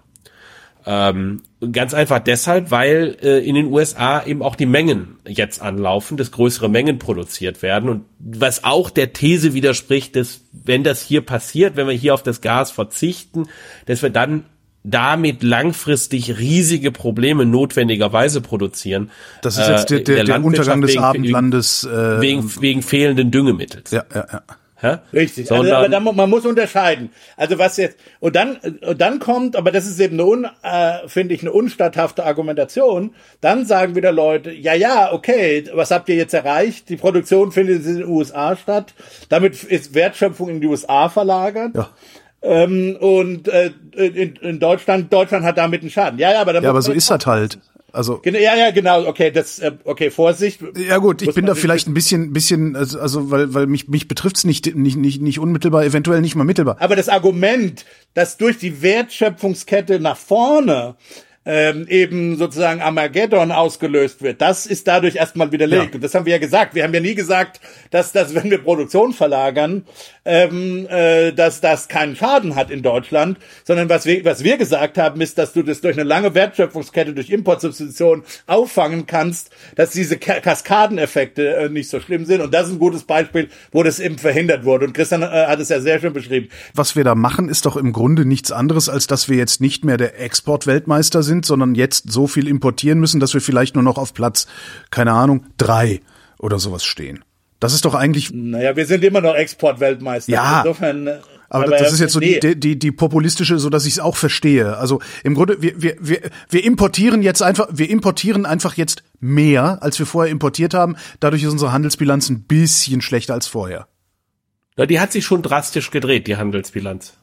Ähm, ganz einfach deshalb, weil äh, in den USA eben auch die Mengen jetzt anlaufen, dass größere Mengen produziert werden und was auch der These widerspricht, dass wenn das hier passiert, wenn wir hier auf das Gas verzichten, dass wir dann damit langfristig riesige Probleme notwendigerweise produzieren. Das ist jetzt der, äh, in der, der Untergang des Landwirtschaft Abendlandes. Äh, wegen, wegen fehlenden Düngemittels. ja, ja, ja. Ja? Richtig, also, Sondern, aber da, mu- man muss unterscheiden. Also was jetzt und dann und dann kommt, aber das ist eben eine un, äh, finde ich eine unstatthafte Argumentation. Dann sagen wieder Leute, ja ja, okay, was habt ihr jetzt erreicht? Die Produktion findet in den USA statt. Damit ist Wertschöpfung in die USA verlagert. Ja. Ähm, und äh, in, in Deutschland, Deutschland hat damit einen Schaden. Ja, ja, aber, dann Ja, aber so ist das halt. Also Genau, ja, ja, genau. Okay, das, äh, okay, Vorsicht. ja gut, ich bin da vielleicht ein bisschen, bisschen, also, also weil, weil mich mich betrifft's nicht, nicht, nicht, nicht unmittelbar, eventuell nicht mal mittelbar. Aber das Argument, dass durch die Wertschöpfungskette nach vorne ähm, eben sozusagen Armageddon ausgelöst wird, das ist dadurch erstmal widerlegt. Ja. Und das haben wir ja gesagt. Wir haben ja nie gesagt, dass das, wenn wir Produktion verlagern, ähm, äh, dass das keinen Schaden hat in Deutschland, sondern was wir, was wir gesagt haben, ist, dass du das durch eine lange Wertschöpfungskette, durch Importsubstitution auffangen kannst, dass diese Ka Kaskadeneffekte äh, nicht so schlimm sind. Und das ist ein gutes Beispiel, wo das eben verhindert wurde. Und Christian äh, hat es ja sehr schön beschrieben. Was wir da machen, ist doch im Grunde nichts anderes, als dass wir jetzt nicht mehr der Exportweltmeister sind, sondern jetzt so viel importieren müssen, dass wir vielleicht nur noch auf Platz, keine Ahnung, drei oder sowas stehen. Das ist doch eigentlich Naja, wir sind immer noch Exportweltmeister. Ja. Insofern, äh, Aber, das ist jetzt so nee. die, die, die populistische, so dass ich es auch verstehe. Also im Grunde, wir, wir, wir, wir importieren jetzt einfach, wir importieren einfach jetzt mehr, als wir vorher importiert haben. Dadurch ist unsere Handelsbilanz ein bisschen schlechter als vorher. Ja, die hat sich schon drastisch gedreht, die Handelsbilanz.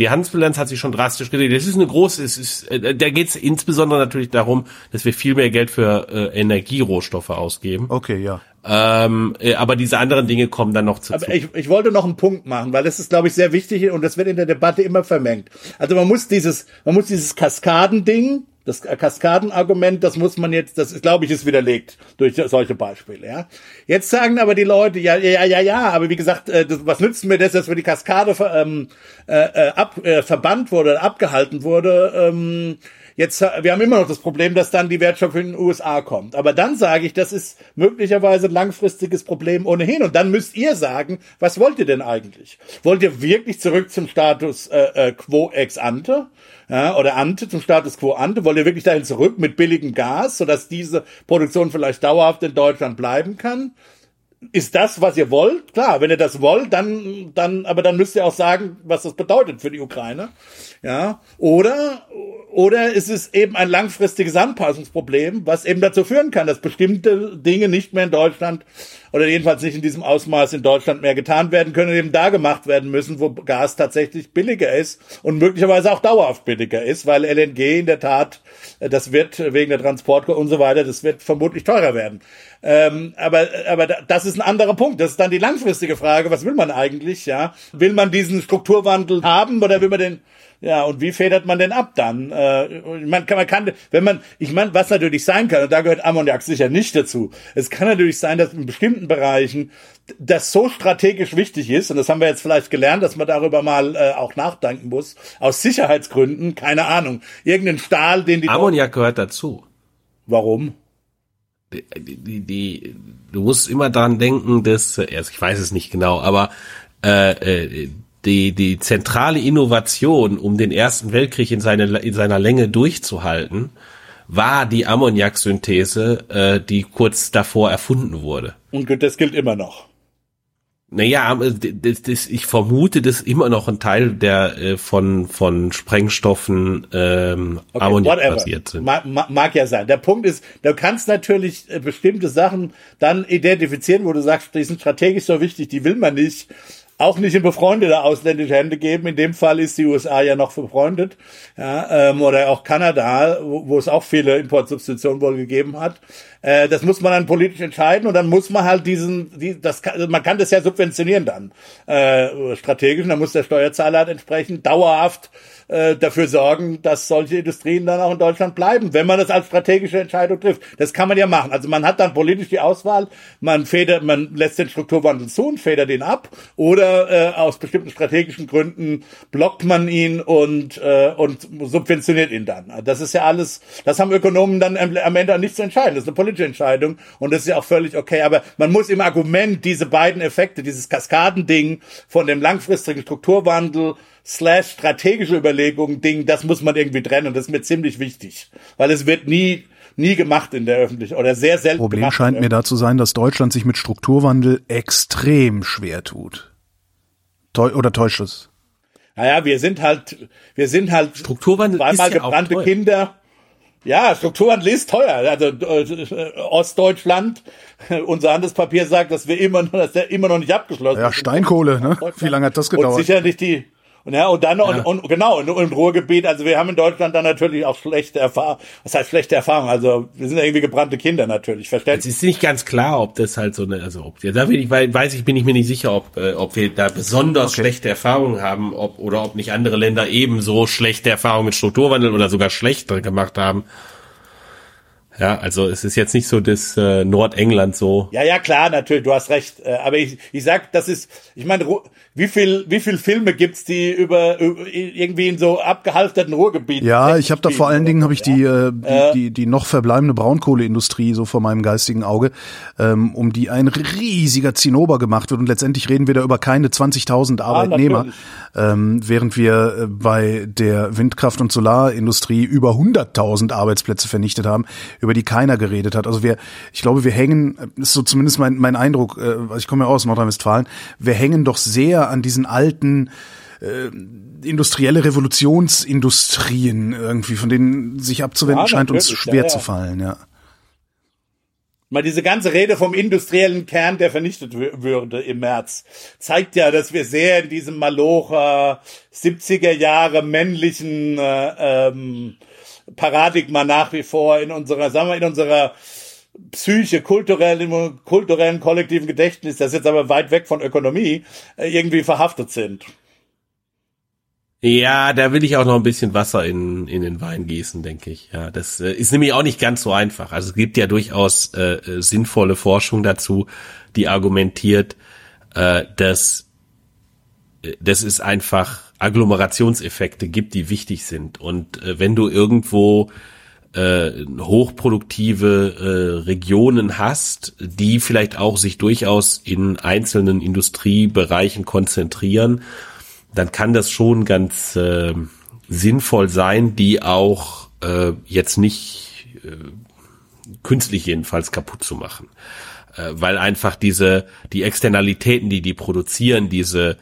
Die Handelsbilanz hat sich schon drastisch gedreht. Das ist eine große, es ist, äh, da geht es insbesondere natürlich darum, dass wir viel mehr Geld für äh, Energierohstoffe ausgeben. Okay, ja. Ähm, äh, aber diese anderen Dinge kommen dann noch zu. Aber ich, ich wollte noch einen Punkt machen, weil das ist, glaube ich, sehr wichtig und das wird in der Debatte immer vermengt. Also man muss dieses, man muss dieses Kaskadending, das Kaskadenargument, das muss man jetzt, das glaube ich, ist widerlegt durch solche Beispiele. Ja. Jetzt sagen aber die Leute, ja, ja, ja, ja, aber wie gesagt, äh, das, was nützt mir das, dass wir die Kaskade ähm, äh, äh, ab, äh, verbannt wurde, abgehalten wurde? Ähm, Jetzt, äh, wir haben immer noch das Problem, dass dann die Wertschöpfung in den USA kommt. Aber dann sage ich, das ist möglicherweise ein langfristiges Problem ohnehin. Und dann müsst ihr sagen, was wollt ihr denn eigentlich? Wollt ihr wirklich zurück zum Status äh, äh, quo ex ante? Ja, oder ante, zum Status quo ante? Wollt ihr wirklich dahin zurück mit billigem Gas, sodass diese Produktion vielleicht dauerhaft in Deutschland bleiben kann? ist das, was ihr wollt? Klar, wenn ihr das wollt, dann, dann, aber dann müsst ihr auch sagen, was das bedeutet für die Ukraine. Ja, oder, oder ist es eben ein langfristiges Anpassungsproblem, was eben dazu führen kann, dass bestimmte Dinge nicht mehr in Deutschland oder jedenfalls nicht in diesem Ausmaß in Deutschland mehr getan werden können und eben da gemacht werden müssen, wo Gas tatsächlich billiger ist und möglicherweise auch dauerhaft billiger ist, weil LNG in der Tat, äh, das wird wegen der Transport und so weiter, das wird vermutlich teurer werden. Ähm, aber, aber das ist ein anderer Punkt. Das ist dann die langfristige Frage. Was will man eigentlich? Ja, will man diesen Strukturwandel haben oder will man den ja, und wie federt man denn ab dann? Äh, man, kann, man kann, wenn man, ich meine, was natürlich sein kann, und da gehört Ammoniak sicher nicht dazu. Es kann natürlich sein, dass in bestimmten Bereichen das so strategisch wichtig ist, und das haben wir jetzt vielleicht gelernt, dass man darüber mal äh, auch nachdenken muss, aus Sicherheitsgründen, keine Ahnung, irgendeinen Stahl, den die... Ammoniak gehört dazu. Warum? Die, die, die, du musst immer daran denken, dass, äh, also ich weiß es nicht genau, aber äh, äh, die, die zentrale Innovation, um den Ersten Weltkrieg in, seine, in seiner Länge durchzuhalten, war die Ammoniaksynthese, äh, die kurz davor erfunden wurde. Und das gilt immer noch. Naja, das, das, ich vermute, dass immer noch ein Teil der äh, von von Sprengstoffen ähm, Okay, Ammoniak basiert sind. Mag, mag, mag ja sein. Der Punkt ist, du kannst natürlich äh, bestimmte Sachen dann identifizieren, wo du sagst, die sind strategisch so wichtig, die will man nicht auch nicht in befreundete ausländische Hände geben. In dem Fall ist die USA ja noch befreundet, ja, ähm, oder auch Kanada, wo, wo es auch viele Importsubstitutionen wohl gegeben hat. Äh, das muss man dann politisch entscheiden und dann muss man halt diesen, die, das kann, man kann das ja subventionieren dann äh, strategisch. Und dann muss der Steuerzahler halt entsprechend dauerhaft äh, dafür sorgen, dass solche Industrien dann auch in Deutschland bleiben, wenn man das als strategische Entscheidung trifft. Das kann man ja machen. Also man hat dann politisch die Auswahl, man federt, man lässt den Strukturwandel zu und federt ihn ab, oder äh, aus bestimmten strategischen Gründen blockt man ihn und äh, und subventioniert ihn dann. Das ist ja alles, das haben Ökonomen dann am, am Ende nicht zu entscheiden. Das ist eine politische Entscheidung und das ist ja auch völlig okay. Aber man muss im Argument diese beiden Effekte, dieses Kaskadending von dem langfristigen Strukturwandel slash strategische Überlegungen Ding, das muss man irgendwie trennen und das ist mir ziemlich wichtig, weil es wird nie nie gemacht in der Öffentlichkeit oder sehr selten Problem scheint mir da zu sein, dass Deutschland sich mit Strukturwandel extrem schwer tut. Täu oder täuscht es? Naja, wir sind halt, wir sind halt Strukturwandel zweimal ist ja auch gebrannte teuer. Kinder. Ja, Strukturwandel ist teuer. Also äh, Ostdeutschland, unser Handelspapier sagt, dass wir immer noch, dass der immer noch nicht abgeschlossen Ja, ist. Steinkohle, ne? Wie lange hat das Und gedauert? sicherlich die Und ja, und dann, ja. und, und genau, und, und Ruhrgebiet, also wir haben in Deutschland dann natürlich auch schlechte Erfahrungen, was heißt schlechte Erfahrungen, also wir sind irgendwie gebrannte Kinder natürlich, verständlich. Es ist nicht ganz klar, ob das halt so eine, also ob, ja, da bin ich, weiß ich, bin ich mir nicht sicher, ob, äh, ob wir da besonders okay. schlechte Erfahrungen haben, ob, oder ob nicht andere Länder ebenso schlechte Erfahrungen mit Strukturwandel oder sogar schlechter gemacht haben. Ja, also es ist jetzt nicht so das äh, Nordengland so. Ja, ja, klar, natürlich, du hast recht. Äh, aber ich, ich sag, das ist, ich meine, wie viel, wie viel Filme gibt's, die über, über irgendwie in so abgehalfterten Ruhrgebieten? Ja, ich habe da vor allen Dingen habe ich die, äh, die, äh, die, die noch verbleibende Braunkohleindustrie so vor meinem geistigen Auge, ähm, um die ein riesiger Zinnober gemacht wird und letztendlich reden wir da über keine 20.000 Arbeitnehmer, ah, ähm, während wir äh, bei der Windkraft- und Solarindustrie über 100.000 Arbeitsplätze vernichtet haben, über die keiner geredet hat. Also wir, ich glaube, wir hängen, ist so zumindest mein, mein Eindruck, äh, ich komme ja aus Nordrhein-Westfalen, wir hängen doch sehr an diesen alten äh, industrielle Revolutionsindustrien irgendwie, von denen sich abzuwenden ja, scheint uns schwer ja. zu fallen, ja. Mal diese ganze Rede vom industriellen Kern, der vernichtet würde im März, zeigt ja, dass wir sehr in diesem Malocher 70er Jahre männlichen äh, ähm, Paradigma nach wie vor in unserer, sagen wir, in unserer Psyche, kulturellen, kulturellen kollektiven Gedächtnis, das jetzt aber weit weg von Ökonomie, äh, irgendwie verhaftet sind. Ja, da will ich auch noch ein bisschen Wasser in, in den Wein gießen, denke ich. Ja, das äh, ist nämlich auch nicht ganz so einfach. Also es gibt ja durchaus äh, äh sinnvolle Forschung dazu, die argumentiert, äh, dass, dass es einfach Agglomerationseffekte gibt, die wichtig sind. Und äh, wenn du irgendwo äh, hochproduktive äh, Regionen hast, die vielleicht auch sich durchaus in einzelnen Industriebereichen konzentrieren, dann kann das schon ganz äh, sinnvoll sein, die auch äh, jetzt nicht äh, künstlich jedenfalls kaputt zu machen, äh, weil einfach diese die Externalitäten, die die produzieren, diese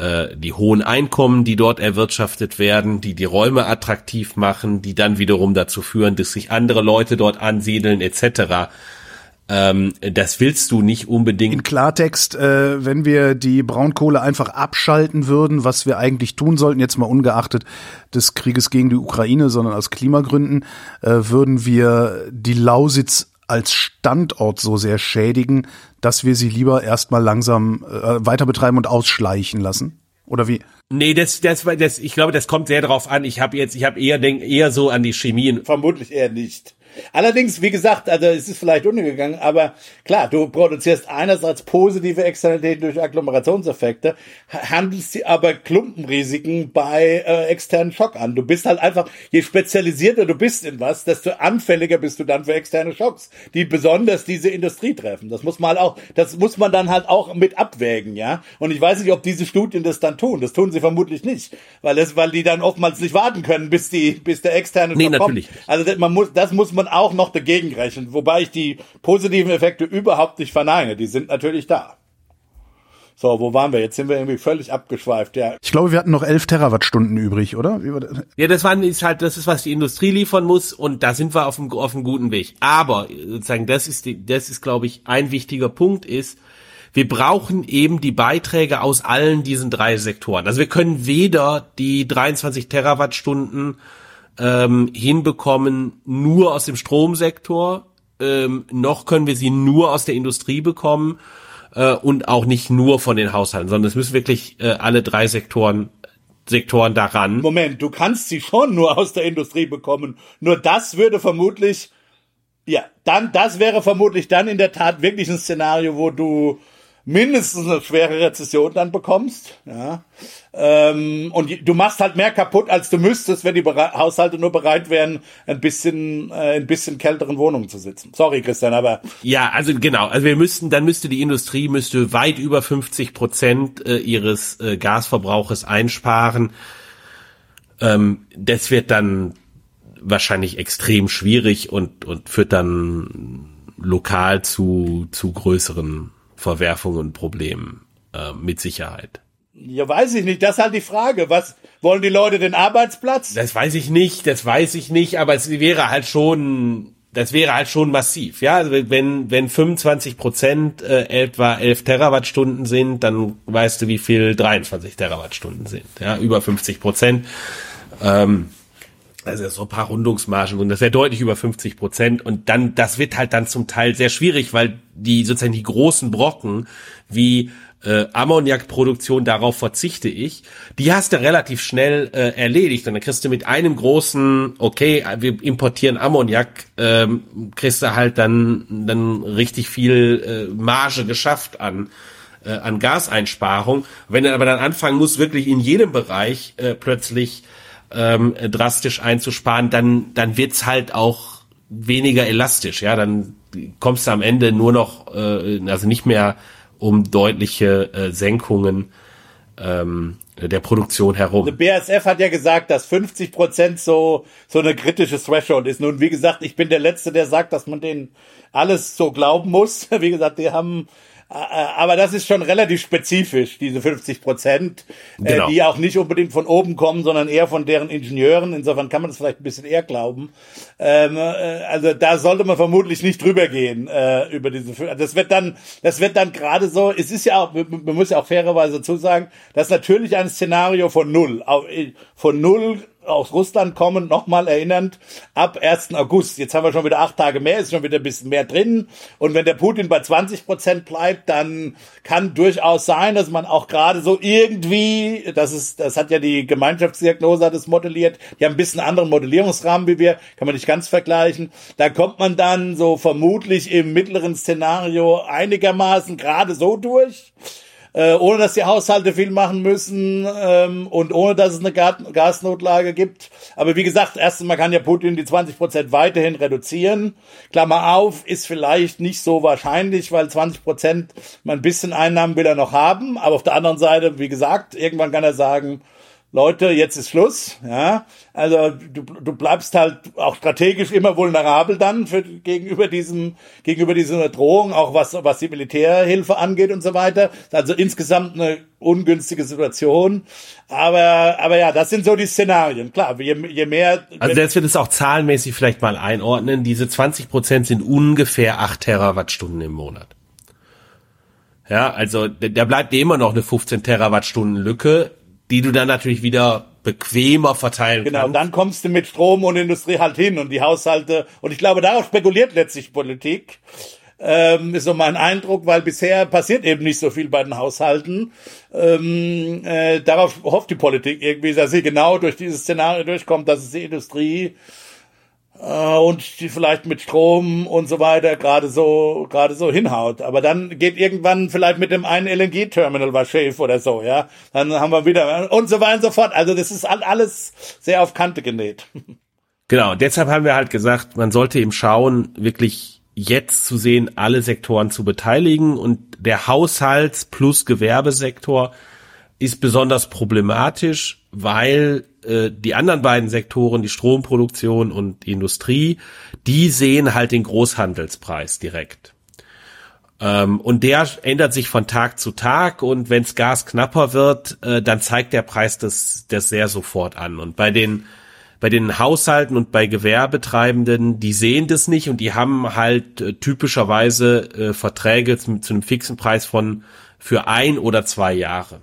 äh, die hohen Einkommen, die dort erwirtschaftet werden, die die Räume attraktiv machen, die dann wiederum dazu führen, dass sich andere Leute dort ansiedeln etc. Ähm, das willst du nicht unbedingt. In Klartext, äh, wenn wir die Braunkohle einfach abschalten würden, was wir eigentlich tun sollten, jetzt mal ungeachtet des Krieges gegen die Ukraine, sondern aus Klimagründen, äh, würden wir die Lausitz als Standort so sehr schädigen, dass wir sie lieber erstmal langsam äh, weiter betreiben und ausschleichen lassen? Oder wie? Nee, das, das, das, ich glaube, das kommt sehr darauf an. Ich habe jetzt, ich habe eher denk, eher so an die Chemie. Vermutlich eher nicht. Allerdings, wie gesagt, also es ist vielleicht untergegangen, aber klar, du produzierst einerseits positive Externalitäten durch Agglomerationseffekte, handelst sie aber Klumpenrisiken bei äh, externen Schock an. Du bist halt einfach, je spezialisierter du bist in was, desto anfälliger bist du dann für externe Schocks, die besonders diese Industrie treffen. Das muss man halt auch, das muss man dann halt auch mit abwägen, ja. Und ich weiß nicht, ob diese Studien das dann tun. Das tun sie vermutlich nicht, weil es, weil die dann oftmals nicht warten können, bis die, bis der externe nee, Schock natürlich. kommt. Also man muss, das muss man man auch noch dagegen rechnen, wobei ich die positiven Effekte überhaupt nicht verneine. Die sind natürlich da. So, wo waren wir? Jetzt sind wir irgendwie völlig abgeschweift, ja. Ich glaube, wir hatten noch elf Terawattstunden übrig, oder? Ja, das war ist halt, das ist, was die Industrie liefern muss und da sind wir auf einem, auf einem guten Weg. Aber, sozusagen, das ist die, das ist, glaube ich, ein wichtiger Punkt ist, wir brauchen eben die Beiträge aus allen diesen drei Sektoren. Also wir können weder die 23 Terawattstunden ähm, hinbekommen, nur aus dem Stromsektor, ähm, noch können wir sie nur aus der Industrie bekommen äh, und auch nicht nur von den Haushalten, sondern es müssen wirklich äh, alle drei Sektoren Sektoren daran. Moment, du kannst sie schon nur aus der Industrie bekommen. Nur das würde vermutlich, ja, dann, das wäre vermutlich dann in der Tat wirklich ein Szenario, wo du mindestens eine schwere Rezession dann bekommst. Ja. Ähm, und du machst halt mehr kaputt, als du müsstest, wenn die Haushalte nur bereit wären, ein bisschen, äh, ein bisschen kälteren Wohnungen zu sitzen. Sorry, Christian, aber. Ja, also genau. Also wir müssten, dann müsste die Industrie müsste weit über 50 Prozent äh, ihres äh, Gasverbrauches einsparen. Ähm, das wird dann wahrscheinlich extrem schwierig und, und führt dann lokal zu, zu größeren Verwerfungen und Problemen äh, mit Sicherheit. Ja, weiß ich nicht. Das ist halt die Frage. Was wollen die Leute den Arbeitsplatz? Das weiß ich nicht. Das weiß ich nicht. Aber es wäre halt schon das wäre halt schon massiv, ja. Also wenn, wenn 25 Prozent äh, etwa 11 Terawattstunden sind, dann weißt du, wie viel 23 Terawattstunden sind, ja, über 50 Prozent. Ähm, also so ein paar Rundungsmargen und das wäre deutlich über 50 Prozent und dann, das wird halt dann zum Teil sehr schwierig, weil die sozusagen die großen Brocken wie äh, Ammoniakproduktion, darauf verzichte ich, die hast du relativ schnell äh, erledigt. Und dann kriegst du mit einem großen, okay, wir importieren Ammoniak, ähm, kriegst du halt dann, dann richtig viel äh, Marge geschafft an, äh, an Gaseinsparung. Wenn du aber dann anfangen musst, wirklich in jedem Bereich äh, plötzlich ähm, drastisch einzusparen, dann, dann wird's halt auch weniger elastisch, ja, dann kommst du am Ende nur noch, äh, also nicht mehr um deutliche äh, Senkungen ähm, der Produktion herum. Also BASF hat ja gesagt, dass 50 Prozent so so eine kritische Threshold ist. Nun, wie gesagt, ich bin der Letzte, der sagt, dass man denen alles so glauben muss. Wie gesagt, die haben aber das ist schon relativ spezifisch, diese 50 Prozent, äh, genau. die auch nicht unbedingt von oben kommen, sondern eher von deren Ingenieuren. Insofern kann man das vielleicht ein bisschen eher glauben. Ähm, äh, also da sollte man vermutlich nicht drüber gehen äh, über diese. Das wird dann, das wird dann gerade so. Es ist ja auch, man muss ja auch fairerweise zusagen, dass natürlich ein Szenario von null, von null aus Russland kommen, nochmal erinnernd, ab 1. August. Jetzt haben wir schon wieder acht Tage mehr, ist schon wieder ein bisschen mehr drin. Und wenn der Putin bei 20 Prozent bleibt, dann kann durchaus sein, dass man auch gerade so irgendwie, das ist, das hat ja die Gemeinschaftsdiagnose hat es modelliert, die haben ein bisschen anderen Modellierungsrahmen wie wir, kann man nicht ganz vergleichen. Da kommt man dann so vermutlich im mittleren Szenario einigermaßen gerade so durch äh, ohne dass die Haushalte viel machen müssen ähm, und ohne dass es eine Gasnotlage gibt. Aber wie gesagt, erstens mal kann ja Putin die 20 Prozent weiterhin reduzieren. Klammer auf, ist vielleicht nicht so wahrscheinlich, weil 20 Prozent, ein bisschen Einnahmen will er noch haben. Aber auf der anderen Seite, wie gesagt, irgendwann kann er sagen, Leute, jetzt ist Schluss, ja. Also du, du bleibst halt auch strategisch immer vulnerabel dann für, gegenüber diesem, gegenüber dieser Drohung, auch was, was die Militärhilfe angeht und so weiter. Also insgesamt eine ungünstige Situation. Aber, aber ja, das sind so die Szenarien. Klar, je, je mehr. Also jetzt wird es auch zahlenmäßig vielleicht mal einordnen. Diese 20 Prozent sind ungefähr 8 Terawattstunden im Monat. Ja, also da bleibt immer noch eine 15 Terawattstunden Lücke die du dann natürlich wieder bequemer verteilen genau, kannst. Genau, dann kommst du mit Strom und Industrie halt hin und die Haushalte, und ich glaube, darauf spekuliert letztlich Politik, ähm, ist so mein Eindruck, weil bisher passiert eben nicht so viel bei den Haushalten. Ähm, äh, darauf hofft die Politik irgendwie, dass sie genau durch dieses Szenario durchkommt, dass es die Industrie und die vielleicht mit Strom und so weiter gerade so gerade so hinhaut. Aber dann geht irgendwann vielleicht mit dem einen LNG-Terminal was schief oder so, ja. Dann haben wir wieder und so weiter und so fort. Also das ist alles sehr auf Kante genäht. Genau, deshalb haben wir halt gesagt, man sollte eben schauen, wirklich jetzt zu sehen, alle Sektoren zu beteiligen und der Haushalts- plus Gewerbesektor ist besonders problematisch, weil äh, die anderen beiden Sektoren, die Stromproduktion und die Industrie, die sehen halt den Großhandelspreis direkt. Ähm, und der ändert sich von Tag zu Tag und wenns Gas knapper wird, äh, dann zeigt der Preis das, das sehr sofort an. Und bei den bei den Haushalten und bei Gewerbetreibenden, die sehen das nicht und die haben halt äh, typischerweise äh, Verträge zu, zu einem fixen Preis von für ein oder zwei Jahre.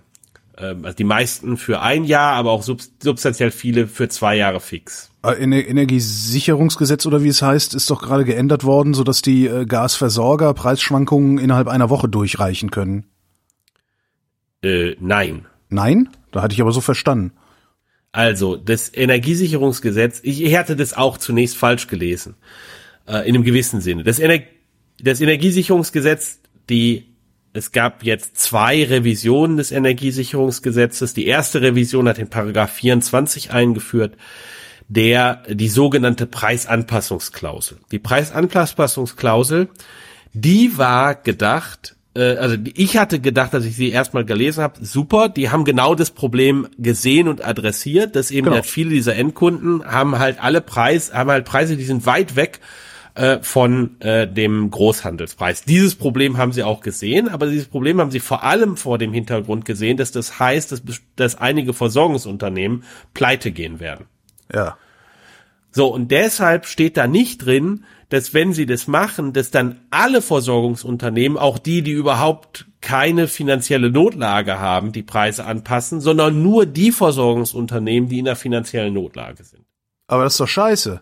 Ähm, also die meisten für ein Jahr, aber auch substanziell viele für zwei Jahre fix. Äh, Energiesicherungsgesetz oder wie es heißt, ist doch gerade geändert worden, sodass die äh, Gasversorger Preisschwankungen innerhalb einer Woche durchreichen können. Äh, nein. Nein? Da hatte ich aber so verstanden. Also, das Energiesicherungsgesetz, ich, ich hatte das auch zunächst falsch gelesen, äh, in einem gewissen Sinne. Das, Ener das Energiesicherungsgesetz, die es gab jetzt zwei Revisionen des Energiesicherungsgesetzes. Die erste Revision hat den Paragraph 24 eingeführt, der die sogenannte Preisanpassungsklausel. Die Preisanpassungsklausel, die war gedacht, äh, also ich hatte gedacht, dass ich sie erstmal gelesen habe, super, die haben genau das Problem gesehen und adressiert, dass eben genau. halt viele dieser Endkunden haben halt alle Preis, haben halt Preise, die sind weit weg äh, von äh, dem Großhandelspreis. Dieses Problem haben sie auch gesehen, aber dieses Problem haben sie vor allem vor dem Hintergrund gesehen, dass das heißt, dass, dass einige Versorgungsunternehmen pleite gehen werden. Ja. So, und deshalb steht da nicht drin, dass wenn sie das machen, dass dann alle Versorgungsunternehmen, auch die, die überhaupt keine finanzielle Notlage haben, die Preise anpassen, sondern nur die Versorgungsunternehmen, die in der finanziellen Notlage sind. Aber das ist doch scheiße.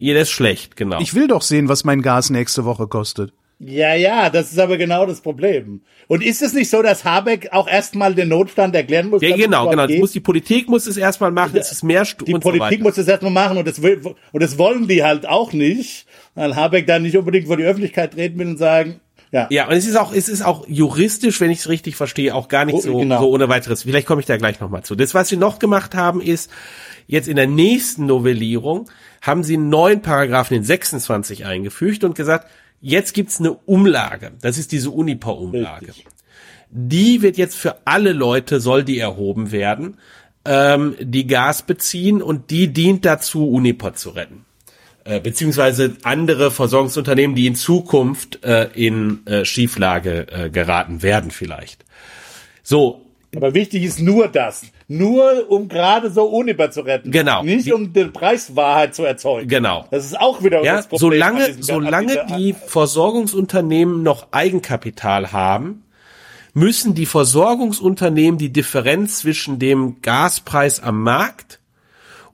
Ja, das ist schlecht, genau. Ich will doch sehen, was mein Gas nächste Woche kostet. Ja, ja, das ist aber genau das Problem. Und ist es nicht so, dass Habeck auch erstmal den Notstand erklären muss? ja, es genau, genau. Geht? muss, die Politik muss es erstmal machen, es ist mehr Stu die und so Politik weiter. muss das erstmal machen und das, will, und das wollen die halt auch nicht, weil Habeck dann nicht unbedingt vor die Öffentlichkeit treten will und sagen, ja, Ja, und es ist auch, es ist auch juristisch, wenn ich es richtig verstehe, auch gar nicht Oh, so, genau. so ohne weiteres. Vielleicht komme ich da gleich nochmal zu. Das, was sie noch gemacht haben, ist, jetzt in der nächsten Novellierung haben sie einen neuen Paragraphen, den 26 eingefügt und gesagt, jetzt gibt's eine Umlage. Das ist diese Unipa-Umlage. Die wird jetzt für alle Leute, soll die erhoben werden, ähm, die Gas beziehen und die dient dazu, Unipa zu retten äh, beziehungsweise andere Versorgungsunternehmen, die in Zukunft äh, in äh, Schieflage äh, geraten werden vielleicht. So, aber wichtig ist nur das. Nur um gerade so Uniper zu retten. Genau. Nicht um die Preiswahrheit zu erzeugen. Genau. Das ist auch wieder ja, das Problem. an solange, diesem- solange die Versorgungsunternehmen noch Eigenkapital haben, müssen die Versorgungsunternehmen die Differenz zwischen dem Gaspreis am Markt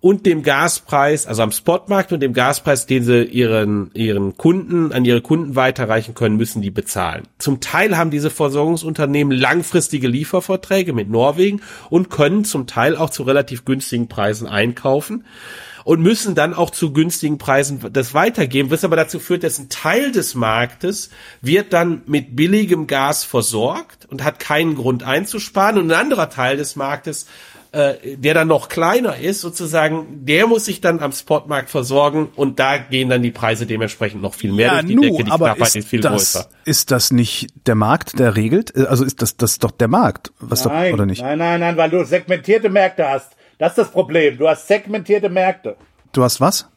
und dem Gaspreis, also am Spotmarkt und dem Gaspreis, den sie ihren, ihren Kunden, an ihre Kunden weiterreichen können, müssen die bezahlen. Zum Teil haben diese Versorgungsunternehmen langfristige Lieferverträge mit Norwegen und können zum Teil auch zu relativ günstigen Preisen einkaufen und müssen dann auch zu günstigen Preisen das weitergeben, was aber dazu führt, dass ein Teil des Marktes wird dann mit billigem Gas versorgt und hat keinen Grund einzusparen und ein anderer Teil des Marktes äh, der dann noch kleiner ist, sozusagen, der muss sich dann am Spotmarkt versorgen und da gehen dann die Preise dementsprechend noch viel mehr ja, durch die nu, Decke, die aber Knappheit ist ist viel das, größer. ist das nicht der Markt, der regelt? Also ist das, das ist doch der Markt, was Nein, doch, oder nicht? nein, nein, nein, weil du segmentierte Märkte hast. Das ist das Problem. Du hast segmentierte Märkte. Du hast was?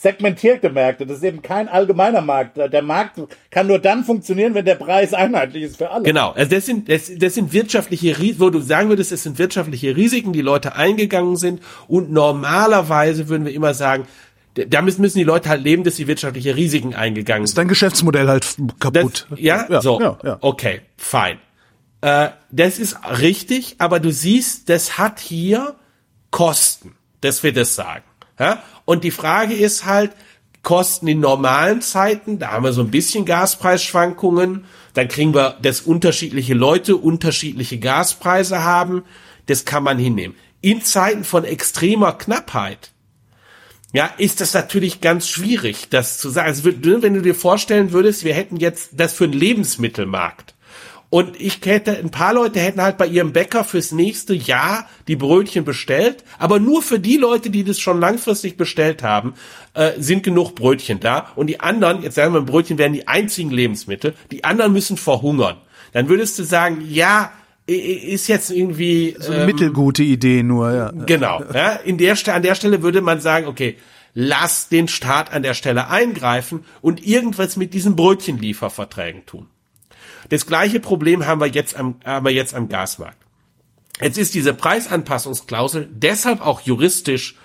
Segmentierte Märkte. Das ist eben kein allgemeiner Markt. Der Markt kann nur dann funktionieren, wenn der Preis einheitlich ist für alle. Genau, also das sind, das, das sind wirtschaftliche Risiken, wo du sagen würdest, es sind wirtschaftliche Risiken, die Leute eingegangen sind und normalerweise würden wir immer sagen, da müssen, müssen die Leute halt leben, dass sie wirtschaftliche Risiken eingegangen sind. Ist dein Geschäftsmodell halt kaputt? Das, ja, ja, so. Ja, ja. Okay, fein. Äh, das ist richtig, aber du siehst, das hat hier Kosten, dass wir das sagen. Ja? Und die Frage ist halt, Kosten in normalen Zeiten, da haben wir so ein bisschen Gaspreisschwankungen, dann kriegen wir, dass unterschiedliche Leute unterschiedliche Gaspreise haben, das kann man hinnehmen. In Zeiten von extremer Knappheit, ja, ist das natürlich ganz schwierig, das zu sagen. Also, wenn du dir vorstellen würdest, wir hätten jetzt das für einen Lebensmittelmarkt. Und ich hätte, ein paar Leute hätten halt bei ihrem Bäcker fürs nächste Jahr die Brötchen bestellt, aber nur für die Leute, die das schon langfristig bestellt haben, äh, sind genug Brötchen da. Und die anderen, jetzt sagen wir, Brötchen wären die einzigen Lebensmittel, die anderen müssen verhungern. Dann würdest du sagen, ja, ist jetzt irgendwie So eine mittelgute Idee nur, ja. Genau. Ja, in der, an der Stelle würde man sagen, okay, lass den Staat an der Stelle eingreifen und irgendwas mit diesen Brötchenlieferverträgen tun. Das gleiche Problem haben wir jetzt am, haben wir jetzt am Gasmarkt. Jetzt ist diese Preisanpassungsklausel deshalb auch juristisch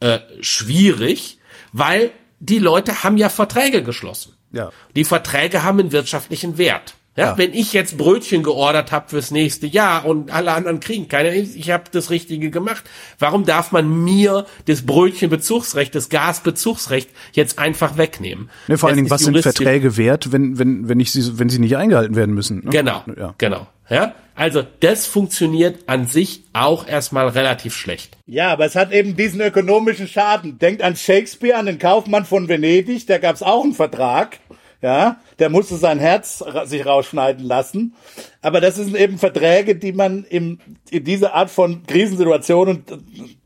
äh, schwierig, weil die Leute haben ja Verträge geschlossen. Ja. Die Verträge haben einen wirtschaftlichen Wert. Ja, Ja. Wenn ich jetzt Brötchen geordert habe fürs nächste Jahr und alle anderen kriegen keine, ich habe das Richtige gemacht. Warum darf man mir das Brötchenbezugsrecht, das Gasbezugsrecht jetzt einfach wegnehmen? Ne, vor allen Das Dingen, was sind Verträge wert, wenn, wenn, wenn ich sie, wenn sie nicht eingehalten werden müssen? Ne? Genau, Ja. genau. Ja, also das funktioniert an sich auch erstmal relativ schlecht. Ja, aber es hat eben diesen ökonomischen Schaden. Denkt an Shakespeare, an den Kaufmann von Venedig, da gab's auch einen Vertrag. Ja, der musste sein Herz sich rausschneiden lassen. Aber das sind eben Verträge, die man im, in dieser Art von Krisensituationen,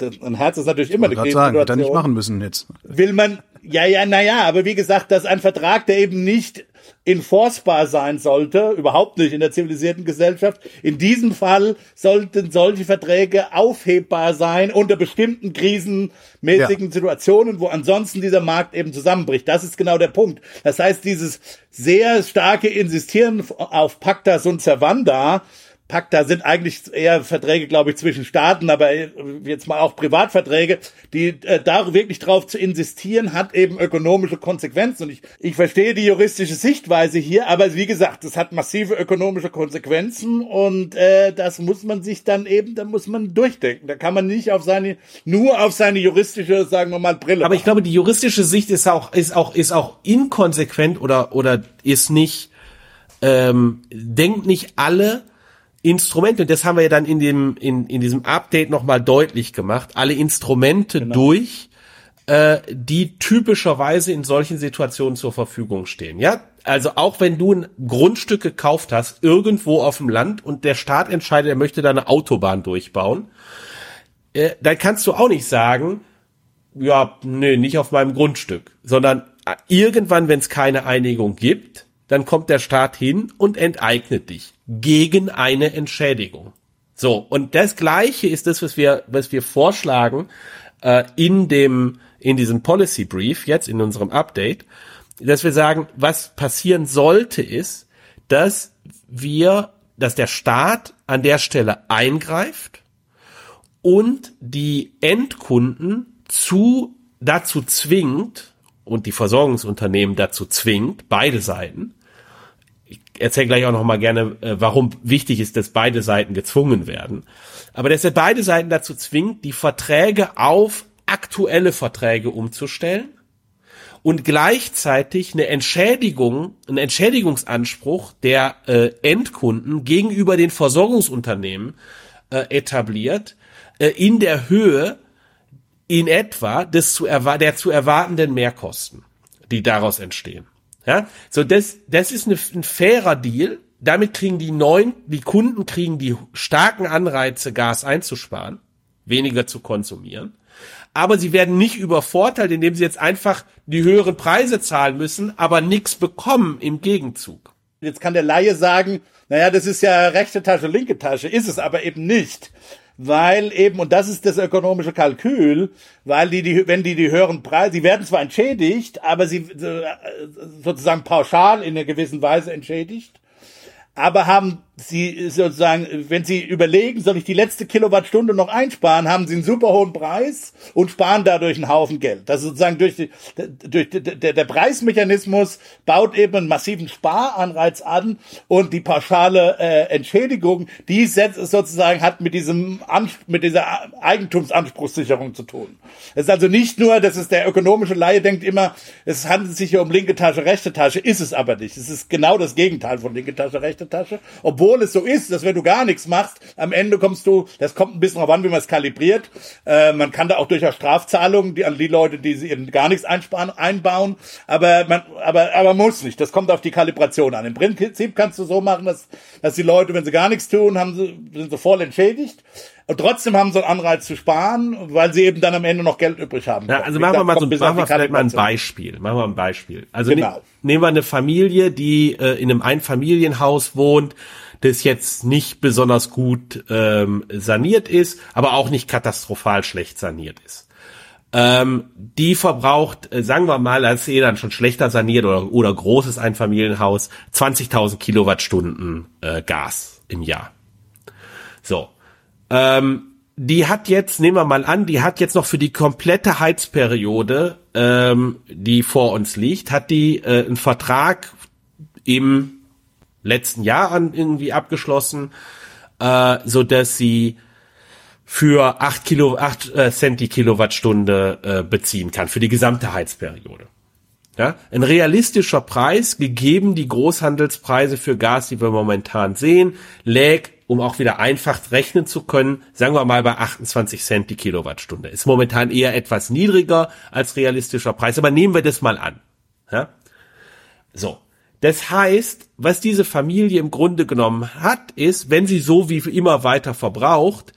und ein Herz ist natürlich immer eine Gerade sagen, hätte er nicht Krisensituation, machen müssen jetzt. will man, ja, ja, naja, aber wie gesagt, das ist ein Vertrag, der eben nicht enforcebar sein sollte, überhaupt nicht in der zivilisierten Gesellschaft. In diesem Fall sollten solche Verträge aufhebbar sein unter bestimmten krisenmäßigen Ja. Situationen, wo ansonsten dieser Markt eben zusammenbricht. Das ist genau der Punkt. Das heißt, dieses sehr starke Insistieren auf Pacta sunt servanda Pakt, da sind eigentlich eher Verträge, glaube ich, zwischen Staaten, aber jetzt mal auch Privatverträge, die äh, da wirklich drauf zu insistieren, hat eben ökonomische Konsequenzen. Und ich, ich verstehe die juristische Sichtweise hier, aber wie gesagt, es hat massive ökonomische Konsequenzen und äh, das muss man sich dann eben, da muss man durchdenken. Da kann man nicht auf seine, nur auf seine juristische, sagen wir mal, Brille. Aber ich glaube, die juristische Sicht ist auch, ist auch, ist auch inkonsequent oder, oder ist nicht, ähm, denkt nicht alle Instrumente, und das haben wir ja dann in dem, in, in diesem Update nochmal deutlich gemacht, alle Instrumente genau. durch, äh, die typischerweise in solchen Situationen zur Verfügung stehen. Ja, also auch wenn du ein Grundstück gekauft hast, irgendwo auf dem Land und der Staat entscheidet, er möchte da eine Autobahn durchbauen, äh, dann kannst du auch nicht sagen, ja, nee, nicht auf meinem Grundstück, sondern äh, irgendwann, wenn es keine Einigung gibt, dann kommt der Staat hin und enteignet dich gegen eine Entschädigung. So, und das Gleiche ist das, was wir, was wir vorschlagen äh, in dem, in diesem Policy Brief, jetzt in unserem Update, dass wir sagen, was passieren sollte, ist, dass wir, dass der Staat an der Stelle eingreift und die Endkunden zu, dazu zwingt und die Versorgungsunternehmen dazu zwingt, beide Seiten, erzähle gleich auch noch mal gerne, äh, warum wichtig ist, dass beide Seiten gezwungen werden. Aber dass er beide Seiten dazu zwingt, die Verträge auf aktuelle Verträge umzustellen und gleichzeitig eine Entschädigung, einen Entschädigungsanspruch der äh, Endkunden gegenüber den Versorgungsunternehmen äh, etabliert äh, in der Höhe in etwa des zu der zu erwartenden Mehrkosten, die daraus entstehen. Ja, so das, das ist eine, ein fairer Deal. Damit kriegen die neuen, die Kunden kriegen die starken Anreize, Gas einzusparen, weniger zu konsumieren. Aber sie werden nicht übervorteilt, indem sie jetzt einfach die höheren Preise zahlen müssen, aber nichts bekommen im Gegenzug. Jetzt kann der Laie sagen, naja, das ist ja rechte Tasche, linke Tasche, ist es aber eben nicht weil eben, und das ist das ökonomische Kalkül, weil die, die wenn die die höheren Preise, sie werden zwar entschädigt, aber sie äh, sozusagen pauschal in einer gewissen Weise entschädigt, aber haben Sie sozusagen, wenn Sie überlegen, soll ich die letzte Kilowattstunde noch einsparen, haben Sie einen super hohen Preis und sparen dadurch einen Haufen Geld. Das ist sozusagen durch, die, durch die, der, der Preismechanismus baut eben einen massiven Sparanreiz an und die pauschale äh, Entschädigung, die setzt, sozusagen hat mit diesem mit dieser Eigentumsanspruchssicherung zu tun. Es ist also nicht nur, dass es der ökonomische Laie denkt immer, es handelt sich hier um linke Tasche, rechte Tasche, ist es aber nicht. Es ist genau das Gegenteil von linke Tasche, rechte Tasche, obwohl obwohl es so ist, dass wenn du gar nichts machst, am Ende kommst du, das kommt ein bisschen darauf an, wie man es kalibriert. Äh, man kann da auch durchaus Strafzahlungen die, an die Leute, die sie gar nichts einsparen, einbauen, aber man, aber, aber muss nicht. Das kommt auf die Kalibration an. Im Prinzip kannst du so machen, dass, dass die Leute, wenn sie gar nichts tun, haben sie, sind sie voll entschädigt. Und trotzdem haben sie einen Anreiz zu sparen, weil sie eben dann am Ende noch Geld übrig haben. Ja, also machen wir mal so machen wir vielleicht mal ein Beispiel. Machen wir ein Beispiel. Also genau. ne, nehmen wir eine Familie, die äh, in einem Einfamilienhaus wohnt, das jetzt nicht besonders gut ähm, saniert ist, aber auch nicht katastrophal schlecht saniert ist. Ähm, die verbraucht, äh, sagen wir mal, als eh dann schon schlechter saniert oder, oder großes Einfamilienhaus, 20.000 Kilowattstunden äh, Gas im Jahr. So. Ähm, die hat jetzt, nehmen wir mal an, die hat jetzt noch für die komplette Heizperiode, ähm, die vor uns liegt, hat die äh, einen Vertrag im letzten Jahr an irgendwie abgeschlossen, äh, so dass sie für acht Kilo, acht äh, Cent die Kilowattstunde äh, beziehen kann für die gesamte Heizperiode. Ja, ein realistischer Preis, gegeben die Großhandelspreise für Gas, die wir momentan sehen, lägt, um auch wieder einfach rechnen zu können, sagen wir mal bei 28 Cent die Kilowattstunde. Ist momentan eher etwas niedriger als realistischer Preis, aber nehmen wir das mal an. Ja? So. Das heißt, was diese Familie im Grunde genommen hat, ist, wenn sie so wie immer weiter verbraucht,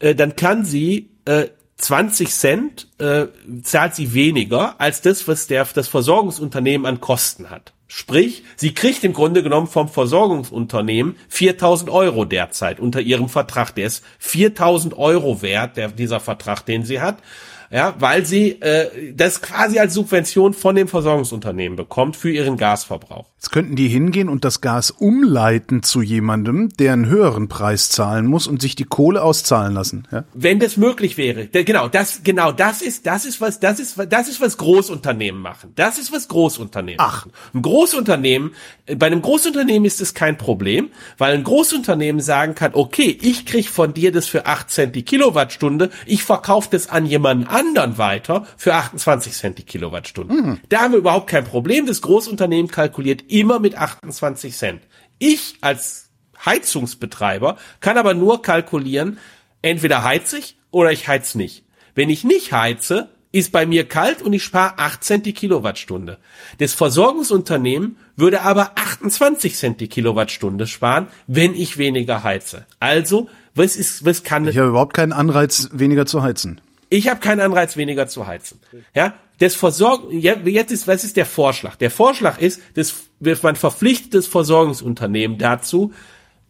äh, dann kann sie äh, 20 Cent äh, zahlt sie weniger als das, was der, das Versorgungsunternehmen an Kosten hat. Sprich, sie kriegt im Grunde genommen vom Versorgungsunternehmen 4000 Euro derzeit unter ihrem Vertrag. Der ist 4000 Euro wert, der, dieser Vertrag, den sie hat. Ja, weil sie äh, das quasi als Subvention von dem Versorgungsunternehmen bekommt für ihren Gasverbrauch. Jetzt könnten die hingehen und das Gas umleiten zu jemandem, der einen höheren Preis zahlen muss und sich die Kohle auszahlen lassen. Ja? Wenn das möglich wäre, genau, das genau, das ist das ist was das ist das ist was Großunternehmen machen. Das ist was Großunternehmen. Ach, machen. ein Großunternehmen, äh, bei einem Großunternehmen ist es kein Problem, weil ein Großunternehmen sagen kann, okay, ich krieg von dir das für 8 Cent die Kilowattstunde, ich verkaufe das an jemanden anderen weiter für 28 Cent die Kilowattstunde. Mhm. Da haben wir überhaupt kein Problem. Das Großunternehmen kalkuliert immer mit 28 Cent. Ich als Heizungsbetreiber kann aber nur kalkulieren, entweder heiz ich oder ich heiz nicht. Wenn ich nicht heize, ist bei mir kalt und ich spare 8 Cent die Kilowattstunde. Das Versorgungsunternehmen würde aber 28 Cent die Kilowattstunde sparen, wenn ich weniger heize. Also, was ist, was kann... Ich habe überhaupt keinen Anreiz, weniger zu heizen. Ich habe keinen Anreiz, weniger zu heizen. Ja, das Versorgung, jetzt ist, was ist der Vorschlag? Der Vorschlag ist, dass man verpflichtet das Versorgungsunternehmen dazu,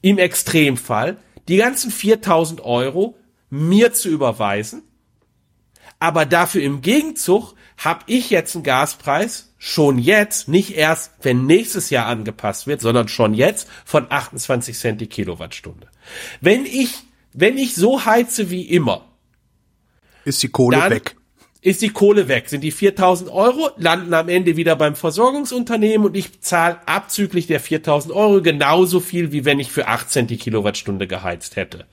im Extremfall die ganzen 4000 Euro mir zu überweisen, aber dafür im Gegenzug habe ich jetzt einen Gaspreis schon jetzt, nicht erst, wenn nächstes Jahr angepasst wird, sondern schon jetzt von 28 Cent die Kilowattstunde. Wenn ich, wenn ich so heize wie immer, ist die Kohle dann weg. Ist die Kohle weg. Sind die 4000 Euro, landen am Ende wieder beim Versorgungsunternehmen und ich zahle abzüglich der 4000 Euro genauso viel, wie wenn ich für 8 Cent die Kilowattstunde geheizt hätte.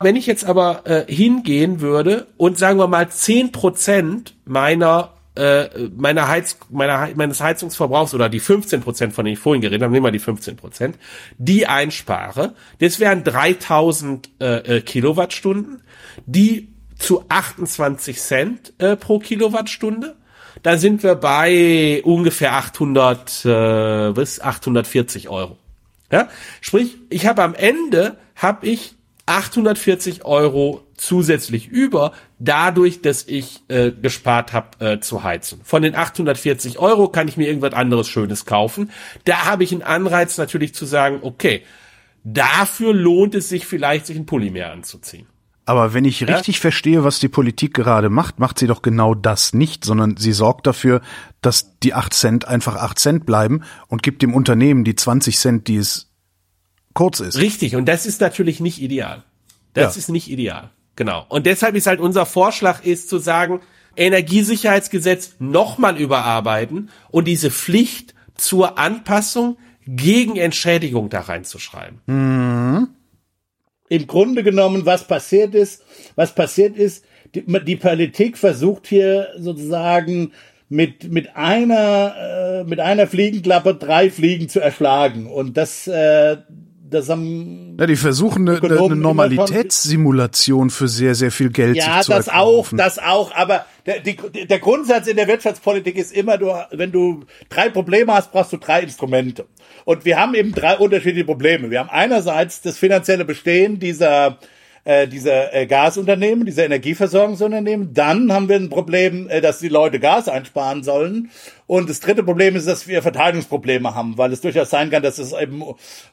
Wenn ich jetzt aber äh, hingehen würde und sagen wir mal 10 Prozent meiner äh, meiner Heiz, meiner, meines Heizungsverbrauchs oder die 15 Prozent, von denen ich vorhin geredet habe, nehmen wir die 15 Prozent, die einspare, das wären 3000 äh, äh, Kilowattstunden, die zu 28 Cent äh, pro Kilowattstunde. Da sind wir bei ungefähr 800 äh, bis 840 Euro. Ja? Sprich, ich habe am Ende habe ich 840 Euro zusätzlich über, dadurch, dass ich äh, gespart habe äh, zu heizen. Von den 840 Euro kann ich mir irgendwas anderes Schönes kaufen. Da habe ich einen Anreiz natürlich zu sagen, okay, dafür lohnt es sich vielleicht, sich ein Pulli mehr anzuziehen. Aber wenn ich richtig ja? verstehe, was die Politik gerade macht, macht sie doch genau das nicht, sondern sie sorgt dafür, dass die 8 Cent einfach 8 Cent bleiben und gibt dem Unternehmen die 20 Cent, die es kurz ist. Richtig, und das ist natürlich nicht ideal. Das ja. ist nicht ideal. Genau. Und deshalb ist halt unser Vorschlag ist zu sagen, Energiesicherheitsgesetz nochmal überarbeiten und diese Pflicht zur Anpassung gegen Entschädigung da reinzuschreiben. Mhm im Grunde genommen, was passiert ist, was passiert ist, die, die Politik versucht hier sozusagen mit mit einer äh, mit einer Fliegenklappe drei Fliegen zu erschlagen. Und das äh, das haben ja, die versuchen eine, eine Normalitätssimulation für sehr sehr viel Geld ja zu das auch das auch aber der, die, der Grundsatz in der Wirtschaftspolitik ist immer du wenn du drei Probleme hast brauchst du drei Instrumente und wir haben eben drei unterschiedliche Probleme. Wir haben einerseits das finanzielle Bestehen dieser äh, dieser äh, Gasunternehmen, dieser Energieversorgungsunternehmen. Dann haben wir ein Problem, äh, dass die Leute Gas einsparen sollen. Und das dritte Problem ist, dass wir Verteilungsprobleme haben, weil es durchaus sein kann, dass es eben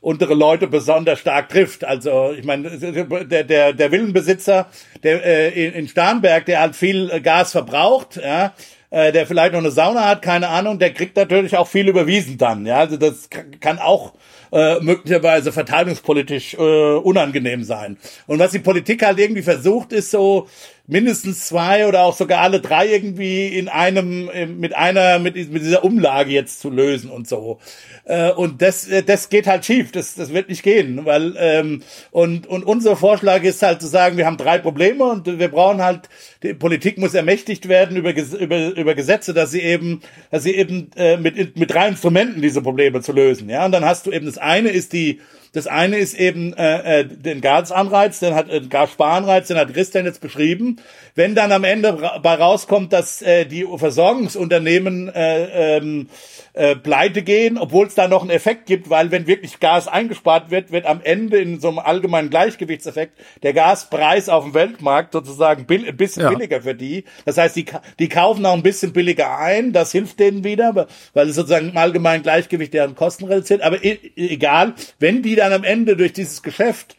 untere Leute besonders stark trifft. Also ich meine, der, der, der Villenbesitzer der, äh, in, in Starnberg, der halt viel Gas verbraucht, ja, äh, der vielleicht noch eine Sauna hat, keine Ahnung, der kriegt natürlich auch viel überwiesen dann. Ja, also das kann auch äh, möglicherweise verteilungspolitisch äh, unangenehm sein. Und was die Politik halt irgendwie versucht, ist so mindestens zwei oder auch sogar alle drei irgendwie in einem mit einer mit, mit dieser Umlage jetzt zu lösen und so. Äh, und das äh, das geht halt schief. Das das wird nicht gehen weil ähm, und und unser Vorschlag ist halt zu sagen wir haben drei Probleme und wir brauchen halt die Politik muss ermächtigt werden über über über Gesetze dass sie eben dass sie eben äh, mit mit drei Instrumenten diese Probleme zu lösen ja. Und dann hast du eben das eine ist die das eine ist eben äh, äh, den Gasanreiz, den hat äh, Gassparanreiz, den hat Christian jetzt beschrieben. Wenn dann am Ende bei rauskommt, dass äh, die Versorgungsunternehmen äh, ähm, äh, pleite gehen, obwohl es da noch einen Effekt gibt, weil wenn wirklich Gas eingespart wird, wird am Ende in so einem allgemeinen Gleichgewichtseffekt der Gaspreis auf dem Weltmarkt sozusagen bill ein bisschen ja. billiger für die. Das heißt, die, die kaufen auch ein bisschen billiger ein, das hilft denen wieder, weil es sozusagen im allgemeinen Gleichgewicht deren Kosten reduziert. Aber e egal, wenn die dann am Ende durch dieses Geschäft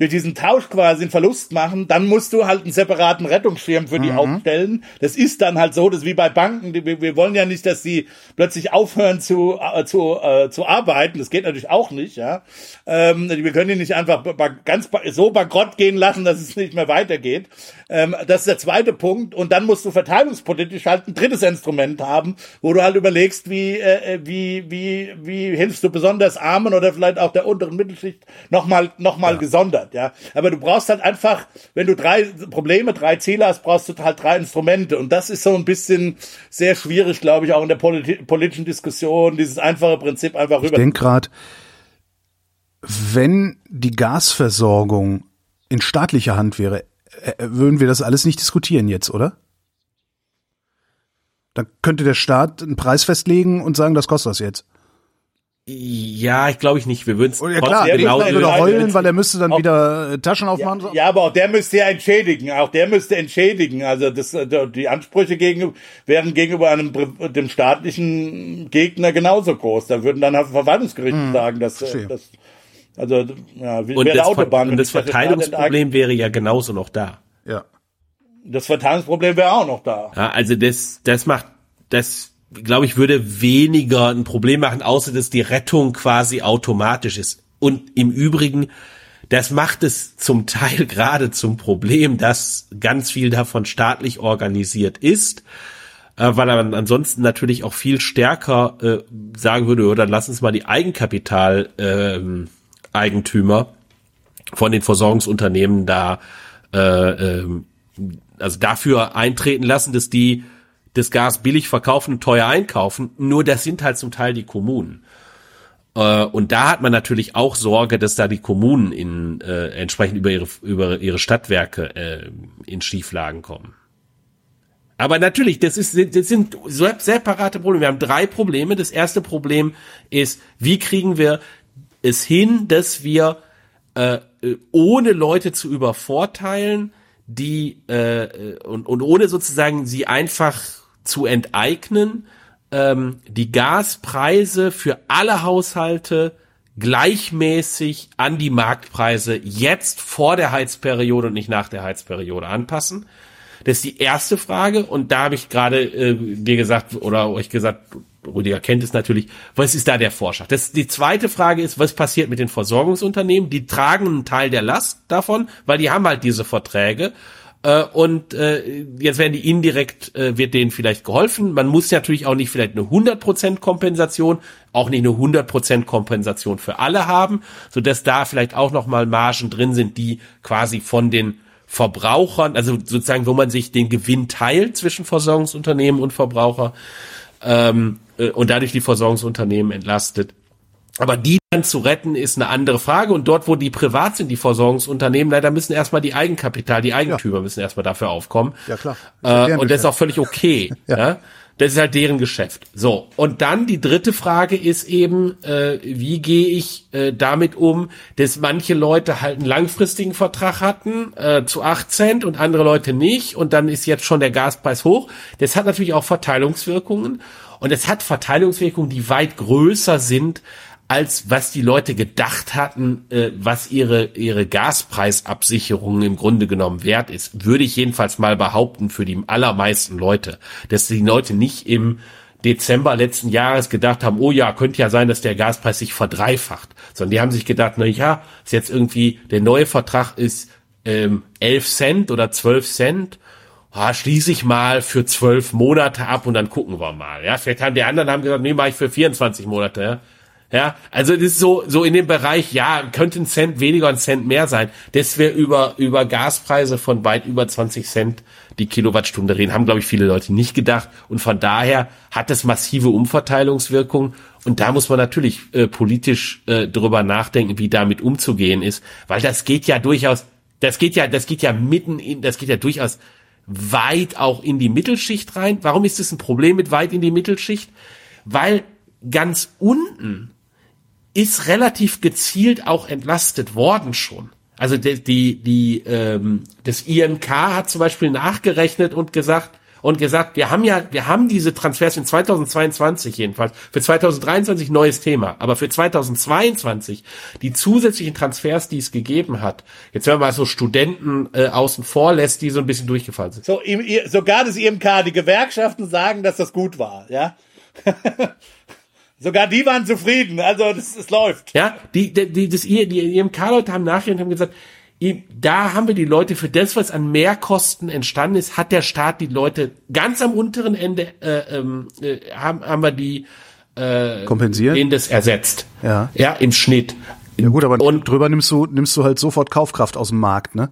wir diesen Tausch quasi einen Verlust machen, dann musst du halt einen separaten Rettungsschirm für die mhm. aufstellen. Das ist dann halt so, das ist wie bei Banken. Wir, wir wollen ja nicht, dass sie plötzlich aufhören zu, äh, zu, äh, zu arbeiten. Das geht natürlich auch nicht, ja. Ähm, wir können die nicht einfach ganz so bankrott gehen lassen, dass es nicht mehr weitergeht. Ähm, das ist der zweite Punkt. Und dann musst du verteilungspolitisch halt ein drittes Instrument haben, wo du halt überlegst, wie, äh, äh wie, wie, wie hilfst du besonders Armen oder vielleicht auch der unteren Mittelschicht nochmal, noch mal ja. gesondert, ja. Aber du brauchst halt einfach, wenn du drei Probleme, drei Ziele hast, brauchst du halt drei Instrumente. Und das ist so ein bisschen sehr schwierig, glaube ich, auch in der politi politischen Diskussion, dieses einfache Prinzip einfach rüber. Ich denke gerade, wenn die Gasversorgung in staatlicher Hand wäre, würden wir das alles nicht diskutieren jetzt, oder? Dann könnte der Staat einen Preis festlegen und sagen, das kostet das jetzt. Ja, ich glaube ich nicht. Wir würden es oh, ja, klar, genau würde heulen, weil er müsste dann auch, wieder äh, Taschen aufmachen. Ja, ja, aber auch der müsste ja entschädigen. Auch der müsste entschädigen. Also das, äh, die Ansprüche gegen, wären gegenüber einem dem staatlichen Gegner genauso groß. Da würden dann Verwaltungsgerichte hm, sagen, dass, äh, dass also ja, und das, Autobahn. Und das Verteilungsproblem wäre ja genauso noch da. Ja. Das Verteilungsproblem wäre auch noch da. Ja, also das, das macht, das glaube ich, würde weniger ein Problem machen, außer dass die Rettung quasi automatisch ist. Und im Übrigen, das macht es zum Teil gerade zum Problem, dass ganz viel davon staatlich organisiert ist, äh, weil man ansonsten natürlich auch viel stärker äh, sagen würde, oder lass uns mal die Eigenkapital äh, Eigentümer von den Versorgungsunternehmen da äh, äh, also dafür eintreten lassen, dass die das Gas billig verkaufen und teuer einkaufen. Nur das sind halt zum Teil die Kommunen. Äh, und da hat man natürlich auch Sorge, dass da die Kommunen in, äh, entsprechend über ihre, über ihre Stadtwerke äh, in Schieflagen kommen. Aber natürlich, das, ist, das sind separate Probleme. Wir haben drei Probleme. Das erste Problem ist, wie kriegen wir es hin, dass wir äh, ohne Leute zu übervorteilen, die äh, und, und ohne sozusagen sie einfach zu enteignen, ähm, die Gaspreise für alle Haushalte gleichmäßig an die Marktpreise jetzt vor der Heizperiode und nicht nach der Heizperiode anpassen. Das ist die erste Frage und da habe ich gerade äh, dir gesagt oder euch gesagt, Rüdiger kennt es natürlich, was ist da der Vorschlag? Das, die zweite Frage ist, was passiert mit den Versorgungsunternehmen? Die tragen einen Teil der Last davon, weil die haben halt diese Verträge. Äh, und äh, jetzt werden die indirekt, äh, wird denen vielleicht geholfen. Man muss natürlich auch nicht vielleicht eine 100% Kompensation, auch nicht eine 100% Kompensation für alle haben, so dass da vielleicht auch nochmal Margen drin sind, die quasi von den Verbrauchern, also sozusagen, wo man sich den Gewinn teilt zwischen Versorgungsunternehmen und Verbraucher ähm, äh, und dadurch die Versorgungsunternehmen entlastet. Aber die dann zu retten, ist eine andere Frage. Und dort, wo die privat sind, die Versorgungsunternehmen, leider müssen erstmal die Eigenkapital, die Eigentümer ja. müssen erstmal dafür aufkommen. Ja, klar. Äh, und das ist auch völlig okay. ja. ja. Das ist halt deren Geschäft. So, und dann die dritte Frage ist eben, äh, wie gehe ich äh, damit um, dass manche Leute halt einen langfristigen Vertrag hatten äh, zu 8 Cent und andere Leute nicht und dann ist jetzt schon der Gaspreis hoch. Das hat natürlich auch Verteilungswirkungen und es hat Verteilungswirkungen, die weit größer sind, als was die Leute gedacht hatten, äh, was ihre, ihre Gaspreisabsicherung im Grunde genommen wert ist, würde ich jedenfalls mal behaupten für die allermeisten Leute, dass die Leute nicht im Dezember letzten Jahres gedacht haben, oh ja, könnte ja sein, dass der Gaspreis sich verdreifacht, sondern die haben sich gedacht, na ja, ist jetzt irgendwie, der neue Vertrag ist ähm, 11 Cent oder 12 Cent, ah, schließe ich mal für zwölf Monate ab und dann gucken wir mal. Ja, vielleicht haben die anderen haben gesagt, nee, mache ich für 24 Monate. Ja? Ja, also das ist so, so in dem Bereich, ja, könnte ein Cent weniger, ein Cent mehr sein. Dass wir über, über Gaspreise von weit über 20 Cent die Kilowattstunde reden, haben, glaube ich, viele Leute nicht gedacht. Und von daher hat es massive Umverteilungswirkung. Und da muss man natürlich äh, politisch äh, drüber nachdenken, wie damit umzugehen ist. Weil das geht ja durchaus, das geht ja, das geht ja mitten in, das geht ja durchaus weit auch in die Mittelschicht rein. Warum ist das ein Problem mit weit in die Mittelschicht? Weil ganz unten ist relativ gezielt auch entlastet worden schon. Also die, die, die ähm, das INK hat zum Beispiel nachgerechnet und gesagt, und gesagt, wir haben ja, wir haben diese Transfers in 2022 jedenfalls, für 2023 neues Thema, aber für 2022 die zusätzlichen Transfers, die es gegeben hat, jetzt wenn man mal so Studenten äh, außen vor lässt, die so ein bisschen durchgefallen sind. So, sogar das IMK, die Gewerkschaften sagen, dass das gut war, ja. Sogar die waren zufrieden, also das, das läuft. Ja, die, die, die, das, die IMK-Leute haben nachher und haben gesagt, da haben wir die Leute für das, was an Mehrkosten entstanden ist, hat der Staat die Leute ganz am unteren Ende äh, ähm, äh, haben, haben wir die äh, kompensiert, denen das ersetzt. Ja, ja, im Schnitt. Ja gut, aber und drüber nimmst du nimmst du halt sofort Kaufkraft aus dem Markt, ne?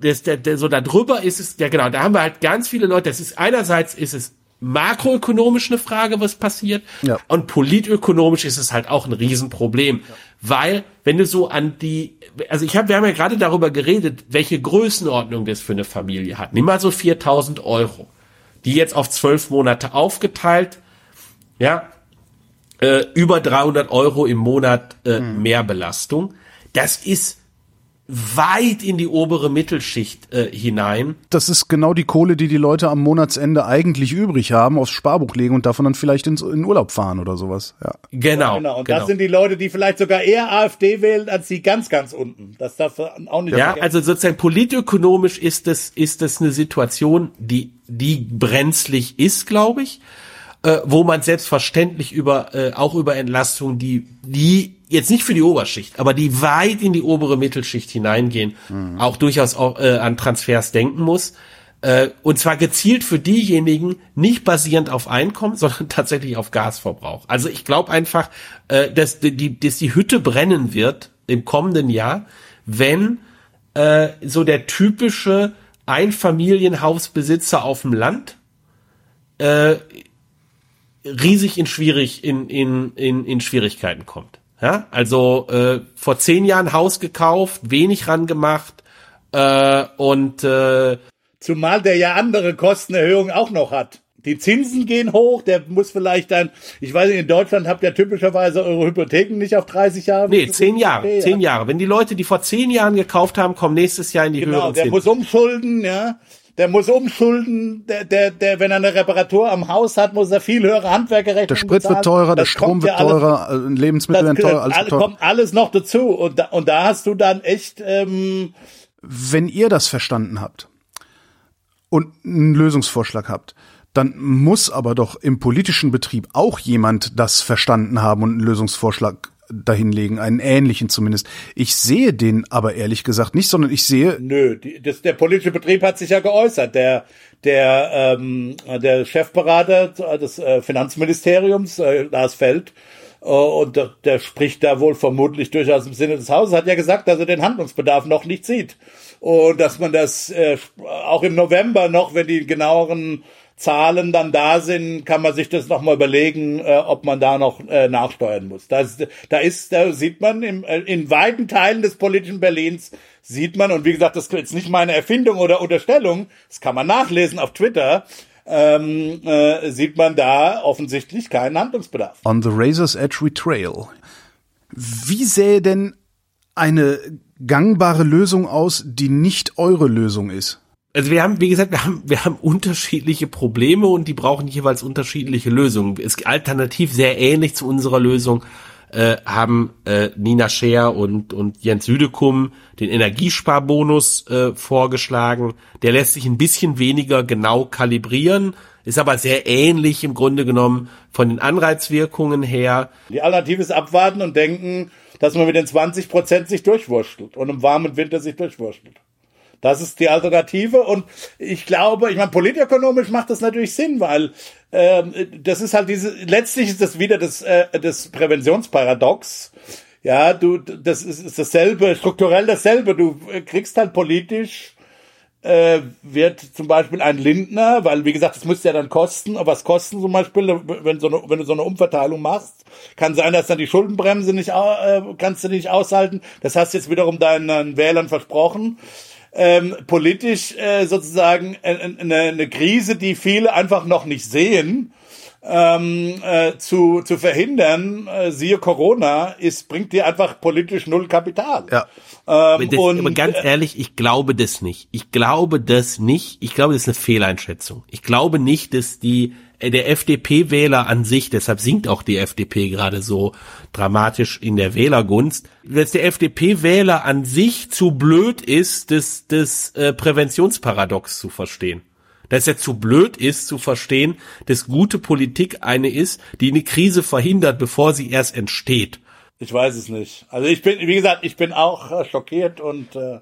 Das, der, der, so da drüber ist es, ja genau, da haben wir halt ganz viele Leute. Das ist einerseits ist es makroökonomisch eine Frage, was passiert. Ja. Und politökonomisch ist es halt auch ein Riesenproblem. Ja. Weil, wenn du so an die, also ich habe, wir haben ja gerade darüber geredet, welche Größenordnung das für eine Familie hat. Nimm mal so 4000 Euro, die jetzt auf zwölf Monate aufgeteilt, ja, äh, über 300 Euro im Monat äh, mhm. Mehrbelastung. Das ist weit in die obere Mittelschicht äh, hinein. Das ist genau die Kohle, die die Leute am Monatsende eigentlich übrig haben, aufs Sparbuch legen und davon dann vielleicht ins, in Urlaub fahren oder sowas. Ja. Genau. Ja, genau. Und genau. das sind die Leute, die vielleicht sogar eher AfD wählen, als die ganz, ganz unten. Das darf auch nicht. Ja, vergessen. also sozusagen politökonomisch ist das, ist das eine Situation, die, die brenzlig ist, glaube ich äh, wo man selbstverständlich über äh, auch über Entlastungen, die die jetzt nicht für die Oberschicht, aber die weit in die obere Mittelschicht hineingehen, mhm. auch durchaus auch, äh, an Transfers denken muss. Äh, und zwar gezielt für diejenigen, nicht basierend auf Einkommen, sondern tatsächlich auf Gasverbrauch. Also ich glaube einfach, äh, dass, die, dass die Hütte brennen wird im kommenden Jahr, wenn äh, so der typische Einfamilienhausbesitzer auf dem Land äh, riesig in schwierig in in in, in Schwierigkeiten kommt. Ja, also äh, vor zehn Jahren Haus gekauft, wenig ran gemacht äh, und äh, zumal der ja andere Kostenerhöhungen auch noch hat. Die Zinsen gehen hoch, der muss vielleicht dann, ich weiß nicht, in Deutschland habt ihr typischerweise eure Hypotheken nicht auf 30 Jahre. Nee, zehn Jahre, okay, zehn Jahre. Wenn die Leute, die vor zehn Jahren gekauft haben, kommen nächstes Jahr in die genau, höheren Zinsen. der muss umschulden, ja der muss umschulden, der, der, der, wenn er eine Reparatur am Haus hat, muss er viel höhere Handwerkerrechnung Der Sprit wird teurer, der Strom wird teurer, alles, äh, Lebensmittel werden teurer, alles, alles teurer. kommt alles noch dazu und da, und da hast du dann echt, ähm, wenn ihr das verstanden habt und einen Lösungsvorschlag habt, dann muss aber doch im politischen Betrieb auch jemand das verstanden haben und einen Lösungsvorschlag dahinlegen, einen ähnlichen zumindest. Ich sehe den aber ehrlich gesagt nicht, sondern ich sehe. Nö, die, das, der politische Betrieb hat sich ja geäußert. Der, der, ähm, der Chefberater des äh, Finanzministeriums, äh, Lars Feld, äh, und der, der spricht da wohl vermutlich durchaus im Sinne des Hauses, hat ja gesagt, dass er den Handlungsbedarf noch nicht sieht. Und dass man das äh, auch im November noch, wenn die genaueren Zahlen dann da sind, kann man sich das nochmal überlegen, äh, ob man da noch äh, nachsteuern muss. Da ist, da ist, da sieht man im, äh, in weiten Teilen des politischen Berlins sieht man, und wie gesagt, das ist jetzt nicht meine Erfindung oder Unterstellung, das kann man nachlesen auf Twitter, ähm, äh, sieht man da offensichtlich keinen Handlungsbedarf. On the Razor's Edge We Trail. Wie sähe denn eine gangbare Lösung aus, die nicht eure Lösung ist? Also wir haben, wie gesagt, wir haben, wir haben unterschiedliche Probleme und die brauchen jeweils unterschiedliche Lösungen. Es alternativ sehr ähnlich zu unserer Lösung äh, haben äh, Nina Scher und, und Jens Südekum den Energiesparbonus äh, vorgeschlagen. Der lässt sich ein bisschen weniger genau kalibrieren, ist aber sehr ähnlich im Grunde genommen von den Anreizwirkungen her. Die Alternative ist abwarten und denken, dass man mit den 20 Prozent sich durchwurschtelt und im warmen Winter sich durchwurschtelt. Das ist die Alternative. Und ich glaube, ich meine, politökonomisch macht das natürlich Sinn, weil ähm, das ist halt diese, letztlich ist das wieder das, äh, das Präventionsparadox. Ja, du, das ist, ist dasselbe, strukturell dasselbe. Du kriegst halt politisch äh, wird zum Beispiel ein Lindner, weil wie gesagt, das müsste ja dann kosten, aber was kosten zum Beispiel, wenn, so eine, wenn du so eine Umverteilung machst, kann sein, dass dann die Schuldenbremse nicht, äh, kannst du nicht aushalten. Das hast du jetzt wiederum deinen Wählern versprochen ähm, politisch äh, sozusagen eine, eine Krise, die viele einfach noch nicht sehen. ähm, äh, zu, zu verhindern, äh, siehe Corona, ist, bringt dir einfach politisch null Kapital. Ja. Ähm, Das, und, aber ganz äh, ehrlich, ich glaube das nicht. Ich glaube das nicht. Ich glaube, das ist eine Fehleinschätzung. Ich glaube nicht, dass die äh, der FDP-Wähler an sich, deshalb sinkt auch die FDP gerade so dramatisch in der Wählergunst, dass der FDP-Wähler an sich zu blöd ist, das, das äh, Präventionsparadox zu verstehen. Dass er zu blöd ist zu verstehen, dass gute Politik eine ist, die eine Krise verhindert, bevor sie erst entsteht. Ich weiß es nicht. Also ich bin, wie gesagt, ich bin auch äh, schockiert und äh,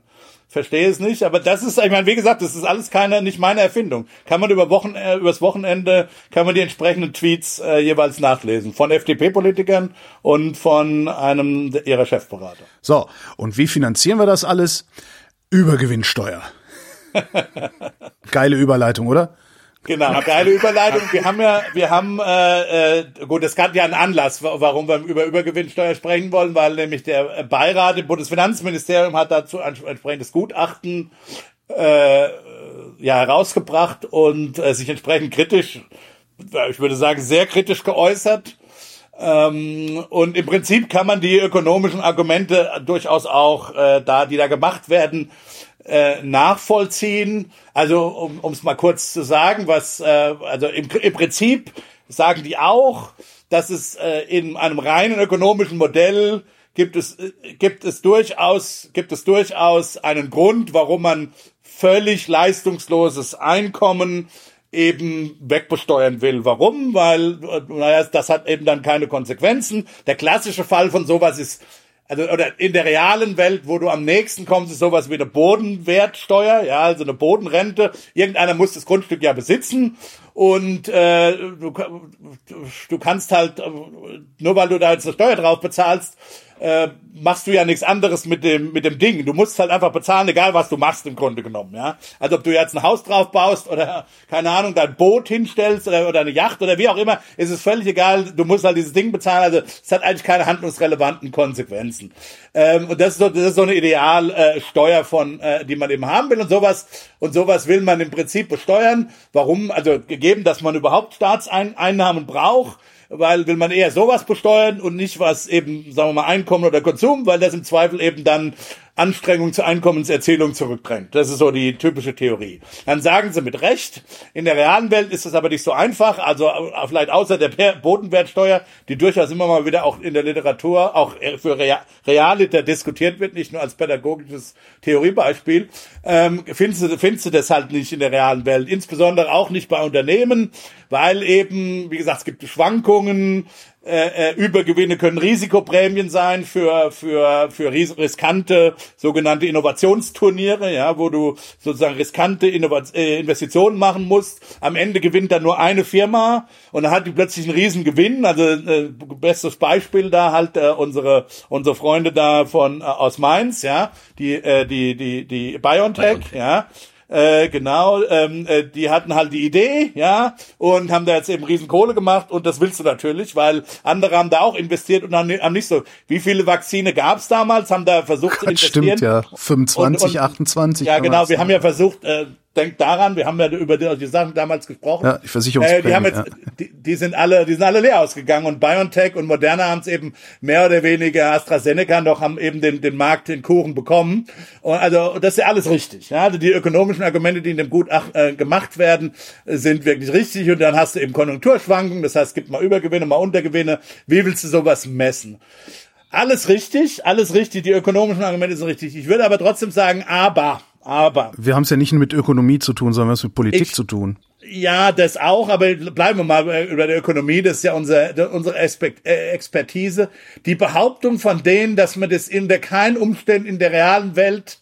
verstehe es nicht. Aber das ist, ich meine, wie gesagt, das ist alles keine, nicht meine Erfindung. Kann man über Wochen, äh, übers Wochenende kann man die entsprechenden Tweets äh, jeweils nachlesen von FDP-Politikern und von einem ihrer Chefberater. So, und wie finanzieren wir das alles? Übergewinnsteuer. Geile Überleitung, oder? Genau, geile Überleitung. Wir haben ja, wir haben, äh, äh, gut, es gab ja einen Anlass, wa- warum wir über Übergewinnsteuer sprechen wollen, weil nämlich der Beirat im Bundesfinanzministerium hat dazu ein entsprechendes Gutachten äh, ja herausgebracht und äh, sich entsprechend kritisch, ich würde sagen sehr kritisch geäußert. Ähm, und im Prinzip kann man die ökonomischen Argumente durchaus auch äh, da, die da gemacht werden, äh, nachvollziehen. Also um es mal kurz zu sagen, was äh, also im, im Prinzip sagen die auch, dass es äh, in einem reinen ökonomischen Modell gibt es äh, gibt es durchaus gibt es durchaus einen Grund, warum man völlig leistungsloses Einkommen eben wegbesteuern will. Warum? Weil, äh, naja, das hat eben dann keine Konsequenzen. Der klassische Fall von sowas ist, also oder in der realen Welt, wo du am nächsten kommst, ist sowas wie eine Bodenwertsteuer, ja, also eine Bodenrente. Irgendeiner muss das Grundstück ja besitzen und äh, du, du kannst halt, äh, nur weil du da jetzt eine Steuer drauf bezahlst, äh, machst du ja nichts anderes mit dem mit dem Ding. Du musst halt einfach bezahlen, egal was du machst im Grunde genommen, ja. Also ob du jetzt ein Haus drauf baust oder keine Ahnung dein Boot hinstellst oder, oder eine Yacht oder wie auch immer, ist es völlig egal. Du musst halt dieses Ding bezahlen. Also es hat eigentlich keine handlungsrelevanten Konsequenzen. Ähm, und das ist so das ist so eine Idealsteuer äh, von, äh, die man eben haben will und sowas und sowas will man im Prinzip besteuern. Warum? Also gegeben, dass man überhaupt Staatseinnahmen braucht weil will man eher sowas besteuern und nicht was eben, sagen wir mal, Einkommen oder Konsum, weil das im Zweifel eben dann Anstrengung zur Einkommenserzählung zurückdrängt. Das ist so die typische Theorie. Dann sagen sie mit Recht, in der realen Welt ist es aber nicht so einfach, also äh, vielleicht außer der Bodenwertsteuer, die durchaus immer mal wieder auch in der Literatur, auch für Rea- Realiter diskutiert wird, nicht nur als pädagogisches Theoriebeispiel, ähm, findest, du, findest du das halt nicht in der realen Welt. Insbesondere auch nicht bei Unternehmen, weil eben, wie gesagt, es gibt Schwankungen, äh, äh, Übergewinne können Risikoprämien sein für für für ris riskante sogenannte Innovationsturniere, ja, wo du sozusagen riskante Innovat äh, Investitionen machen musst. Am Ende gewinnt dann nur eine Firma und dann hat die plötzlich einen riesen Gewinn. Also äh, bestes Beispiel da halt äh, unsere unsere Freunde da von äh, aus Mainz, ja, die äh, die die die BioNTech, BioNTech. ja. Äh, genau, ähm, äh, die hatten halt die Idee, ja, und haben da jetzt eben riesen Kohle gemacht und das willst du natürlich, weil andere haben da auch investiert und haben, haben nicht so. Wie viele Vakzine gab's damals? Haben da versucht zu Das investieren? stimmt ja. 25, Und- und- 28. Ja, genau. Wir haben ja versucht, äh, denkt daran, wir haben ja über die, die Sachen damals gesprochen. Ja, die Versicherungsprämie, Äh, die haben jetzt, ja. die, die sind alle, die sind alle leer ausgegangen und BioNTech und Moderna haben es eben mehr oder weniger AstraZeneca noch haben eben den, den Markt, den Kuchen bekommen. Und also das ist ja alles richtig. Ja? Also die ökonomischen Argumente, die in dem Gutachten äh, gemacht werden, sind wirklich richtig. Und dann hast du eben Konjunkturschwankungen. Das heißt, es gibt mal Übergewinne, mal Untergewinne. Wie willst du sowas messen? Alles richtig, alles richtig. Die ökonomischen Argumente sind richtig. Ich würde aber trotzdem sagen, aber, aber. Wir haben es ja nicht nur mit Ökonomie zu tun, sondern was mit Politik Ich- zu tun. Ja, das auch, aber bleiben wir mal bei- über der Ökonomie, das ist ja unser, unsere äh, Expertise. Die Behauptung von denen, dass man das in der keinen Umständen in der realen Welt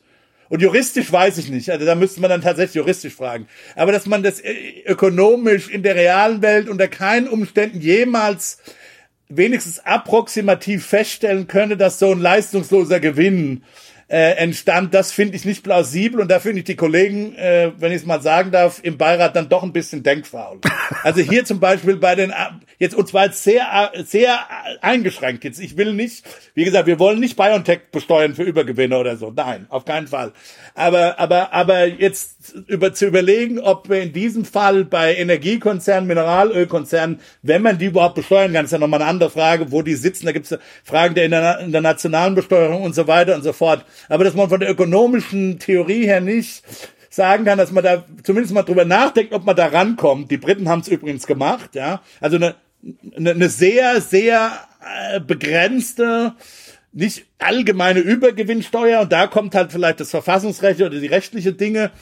und juristisch weiß ich nicht, also da müsste man dann tatsächlich juristisch fragen, aber dass man das äh, ökonomisch in der realen Welt unter keinen Umständen jemals wenigstens approximativ feststellen könne, dass so ein leistungsloser Gewinn äh, entstand, das finde ich nicht plausibel und da finde ich die Kollegen, äh, wenn ich es mal sagen darf, im Beirat dann doch ein bisschen denkfaul. Also hier zum Beispiel bei den, jetzt und zwar jetzt sehr, sehr eingeschränkt jetzt. Ich will nicht, wie gesagt, wir wollen nicht BioNTech besteuern für Übergewinne oder so. Nein, auf keinen Fall. Aber, aber, aber jetzt über, zu überlegen, ob wir in diesem Fall bei Energiekonzernen, Mineralölkonzernen, wenn man die überhaupt besteuern kann, ist ja nochmal eine andere Frage, wo die sitzen. Da gibt es Fragen der, in der nationalen Besteuerung und so weiter und so fort. Aber dass man von der ökonomischen Theorie her nicht sagen kann, dass man da zumindest mal drüber nachdenkt, ob man da rankommt. Die Briten haben es übrigens gemacht, ja. Also eine, eine sehr, sehr äh, begrenzte nicht allgemeine Übergewinnsteuer und da kommt halt vielleicht das Verfassungsrecht oder die rechtliche Dinge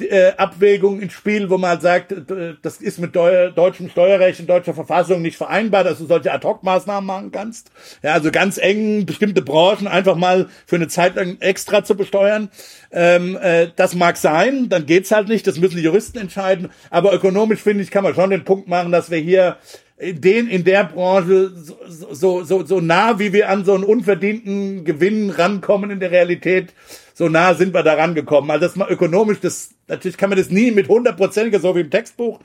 äh, Abwägung ins Spiel, wo man halt sagt, das ist mit Deu deutschem Steuerrecht und deutscher Verfassung nicht vereinbar, dass du solche Ad-Hoc-Maßnahmen machen kannst. Ja, also ganz eng bestimmte Branchen einfach mal für eine Zeit lang extra zu besteuern. Ähm, äh, das mag sein, dann geht's halt nicht, das müssen die Juristen entscheiden. Aber ökonomisch finde ich, kann man schon den Punkt machen, dass wir hier den in der Branche so, so, so, so nah, wie wir an so einen unverdienten Gewinn rankommen in der Realität, so nah sind wir da rangekommen. Also das mal ökonomisch, das, natürlich kann man das nie mit hundertprozentiger, so wie im Textbuch,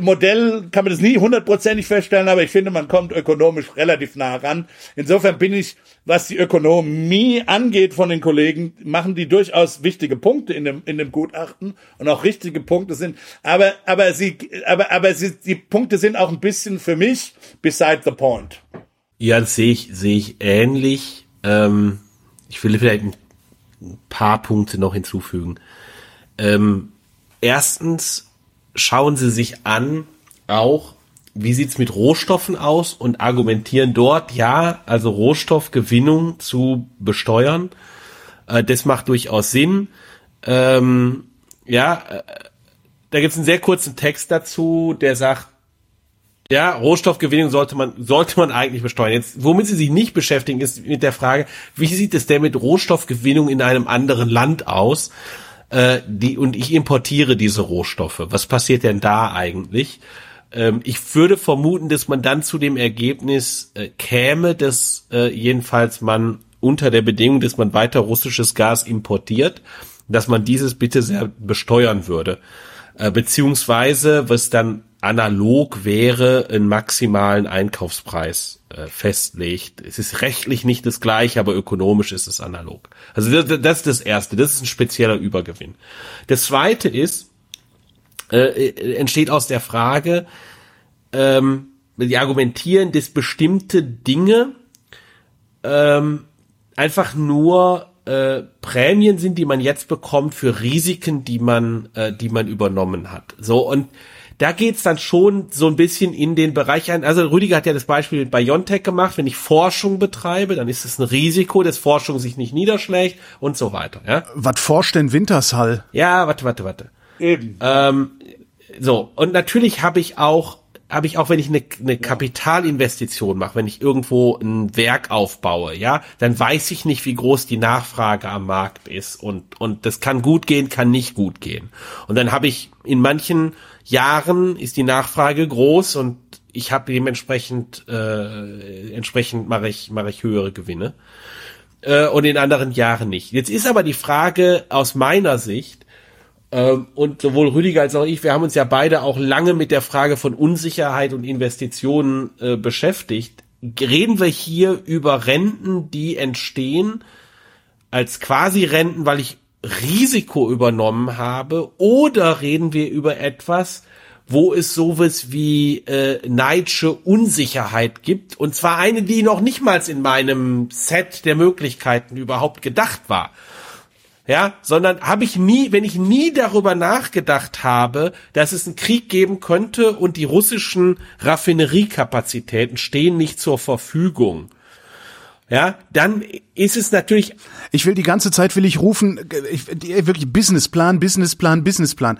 Modell kann man das nie hundertprozentig feststellen, aber ich finde, man kommt ökonomisch relativ nah ran. Insofern bin ich, was die Ökonomie angeht von den Kollegen, machen die durchaus wichtige Punkte in dem, in dem Gutachten und auch richtige Punkte sind. Aber, aber sie, aber, aber sie, die Punkte sind auch ein bisschen für mich beside the point. Ja, das sehe ich, sehe ich ähnlich. Ähm, ich will vielleicht ein paar Punkte noch hinzufügen. Ähm, erstens, schauen Sie sich an, auch, wie sieht's mit Rohstoffen aus und argumentieren dort, ja, also Rohstoffgewinnung zu besteuern. Äh, das macht durchaus Sinn. Ähm, ja, äh, da gibt's einen sehr kurzen Text dazu, der sagt, ja, Rohstoffgewinnung sollte man, sollte man eigentlich besteuern. Jetzt, womit sie sich nicht beschäftigen, ist mit der Frage, wie sieht es denn mit Rohstoffgewinnung in einem anderen Land aus? Äh, die, und ich importiere diese Rohstoffe. Was passiert denn da eigentlich? Ähm, ich würde vermuten, dass man dann zu dem Ergebnis äh, käme, dass äh, jedenfalls man unter der Bedingung, dass man weiter russisches Gas importiert, dass man dieses bitte sehr besteuern würde. Äh, beziehungsweise, was dann analog wäre, einen maximalen Einkaufspreis äh, festlegt. Es ist rechtlich nicht das gleiche, aber ökonomisch ist es analog. Also das, das ist das Erste, das ist ein spezieller Übergewinn. Das Zweite ist, äh, äh entsteht aus der Frage, ähm, die argumentieren, dass bestimmte Dinge ähm, einfach nur äh, Prämien sind, die man jetzt bekommt für Risiken, die man, äh, die man übernommen hat. So und da geht's dann schon so ein bisschen in den Bereich ein. Also Rüdiger hat ja das Beispiel bei Biontech gemacht. Wenn ich Forschung betreibe, dann ist es ein Risiko, dass Forschung sich nicht niederschlägt und so weiter. Ja? Was forscht denn Wintershall? Ja, warte, warte, warte. Eben. Ähm, so, und natürlich habe ich auch habe ich auch, wenn ich eine, eine Kapitalinvestition mache, wenn ich irgendwo ein Werk aufbaue, ja, dann weiß ich nicht, wie groß die Nachfrage am Markt ist und und das kann gut gehen, kann nicht gut gehen. Und dann habe ich in manchen Jahren ist die Nachfrage groß und ich habe dementsprechend äh, entsprechend mache ich mache ich höhere Gewinne äh, und in anderen Jahren nicht. Jetzt ist aber die Frage aus meiner Sicht ähm, und sowohl Rüdiger als auch ich, wir haben uns ja beide auch lange mit der Frage von Unsicherheit und Investitionen äh, beschäftigt. Reden wir hier über Renten, die entstehen als quasi Renten, weil ich Risiko übernommen habe, oder reden wir über etwas, wo es sowas wie äh, neidische Unsicherheit gibt, und zwar eine, die noch nicht mal in meinem Set der Möglichkeiten überhaupt gedacht war ja, sondern habe ich nie, wenn ich nie darüber nachgedacht habe, dass es einen Krieg geben könnte und die russischen Raffineriekapazitäten stehen nicht zur Verfügung. Ja, dann ist es natürlich. Ich will die ganze Zeit will ich rufen, ich, wirklich Businessplan, Businessplan, Businessplan.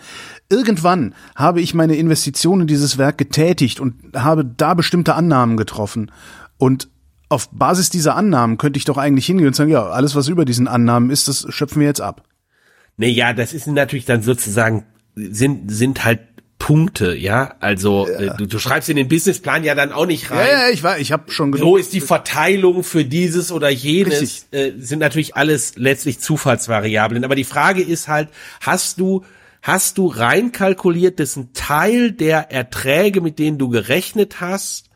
Irgendwann habe ich meine Investition in dieses Werk getätigt und habe da bestimmte Annahmen getroffen. Und auf Basis dieser Annahmen könnte ich doch eigentlich hingehen und sagen, ja, alles, was über diesen Annahmen ist, das schöpfen wir jetzt ab. Nee, ja, das ist natürlich dann sozusagen, sind, sind halt Punkte, ja. Also ja. Äh, du, du schreibst in den Businessplan ja dann auch nicht rein. Ja, ja ich war, ich habe schon genug. So ist die Verteilung für dieses oder jenes. Äh, sind natürlich alles letztlich Zufallsvariablen. Aber die Frage ist halt, hast du hast du reinkalkuliert, dass ein Teil der Erträge, mit denen du gerechnet hast,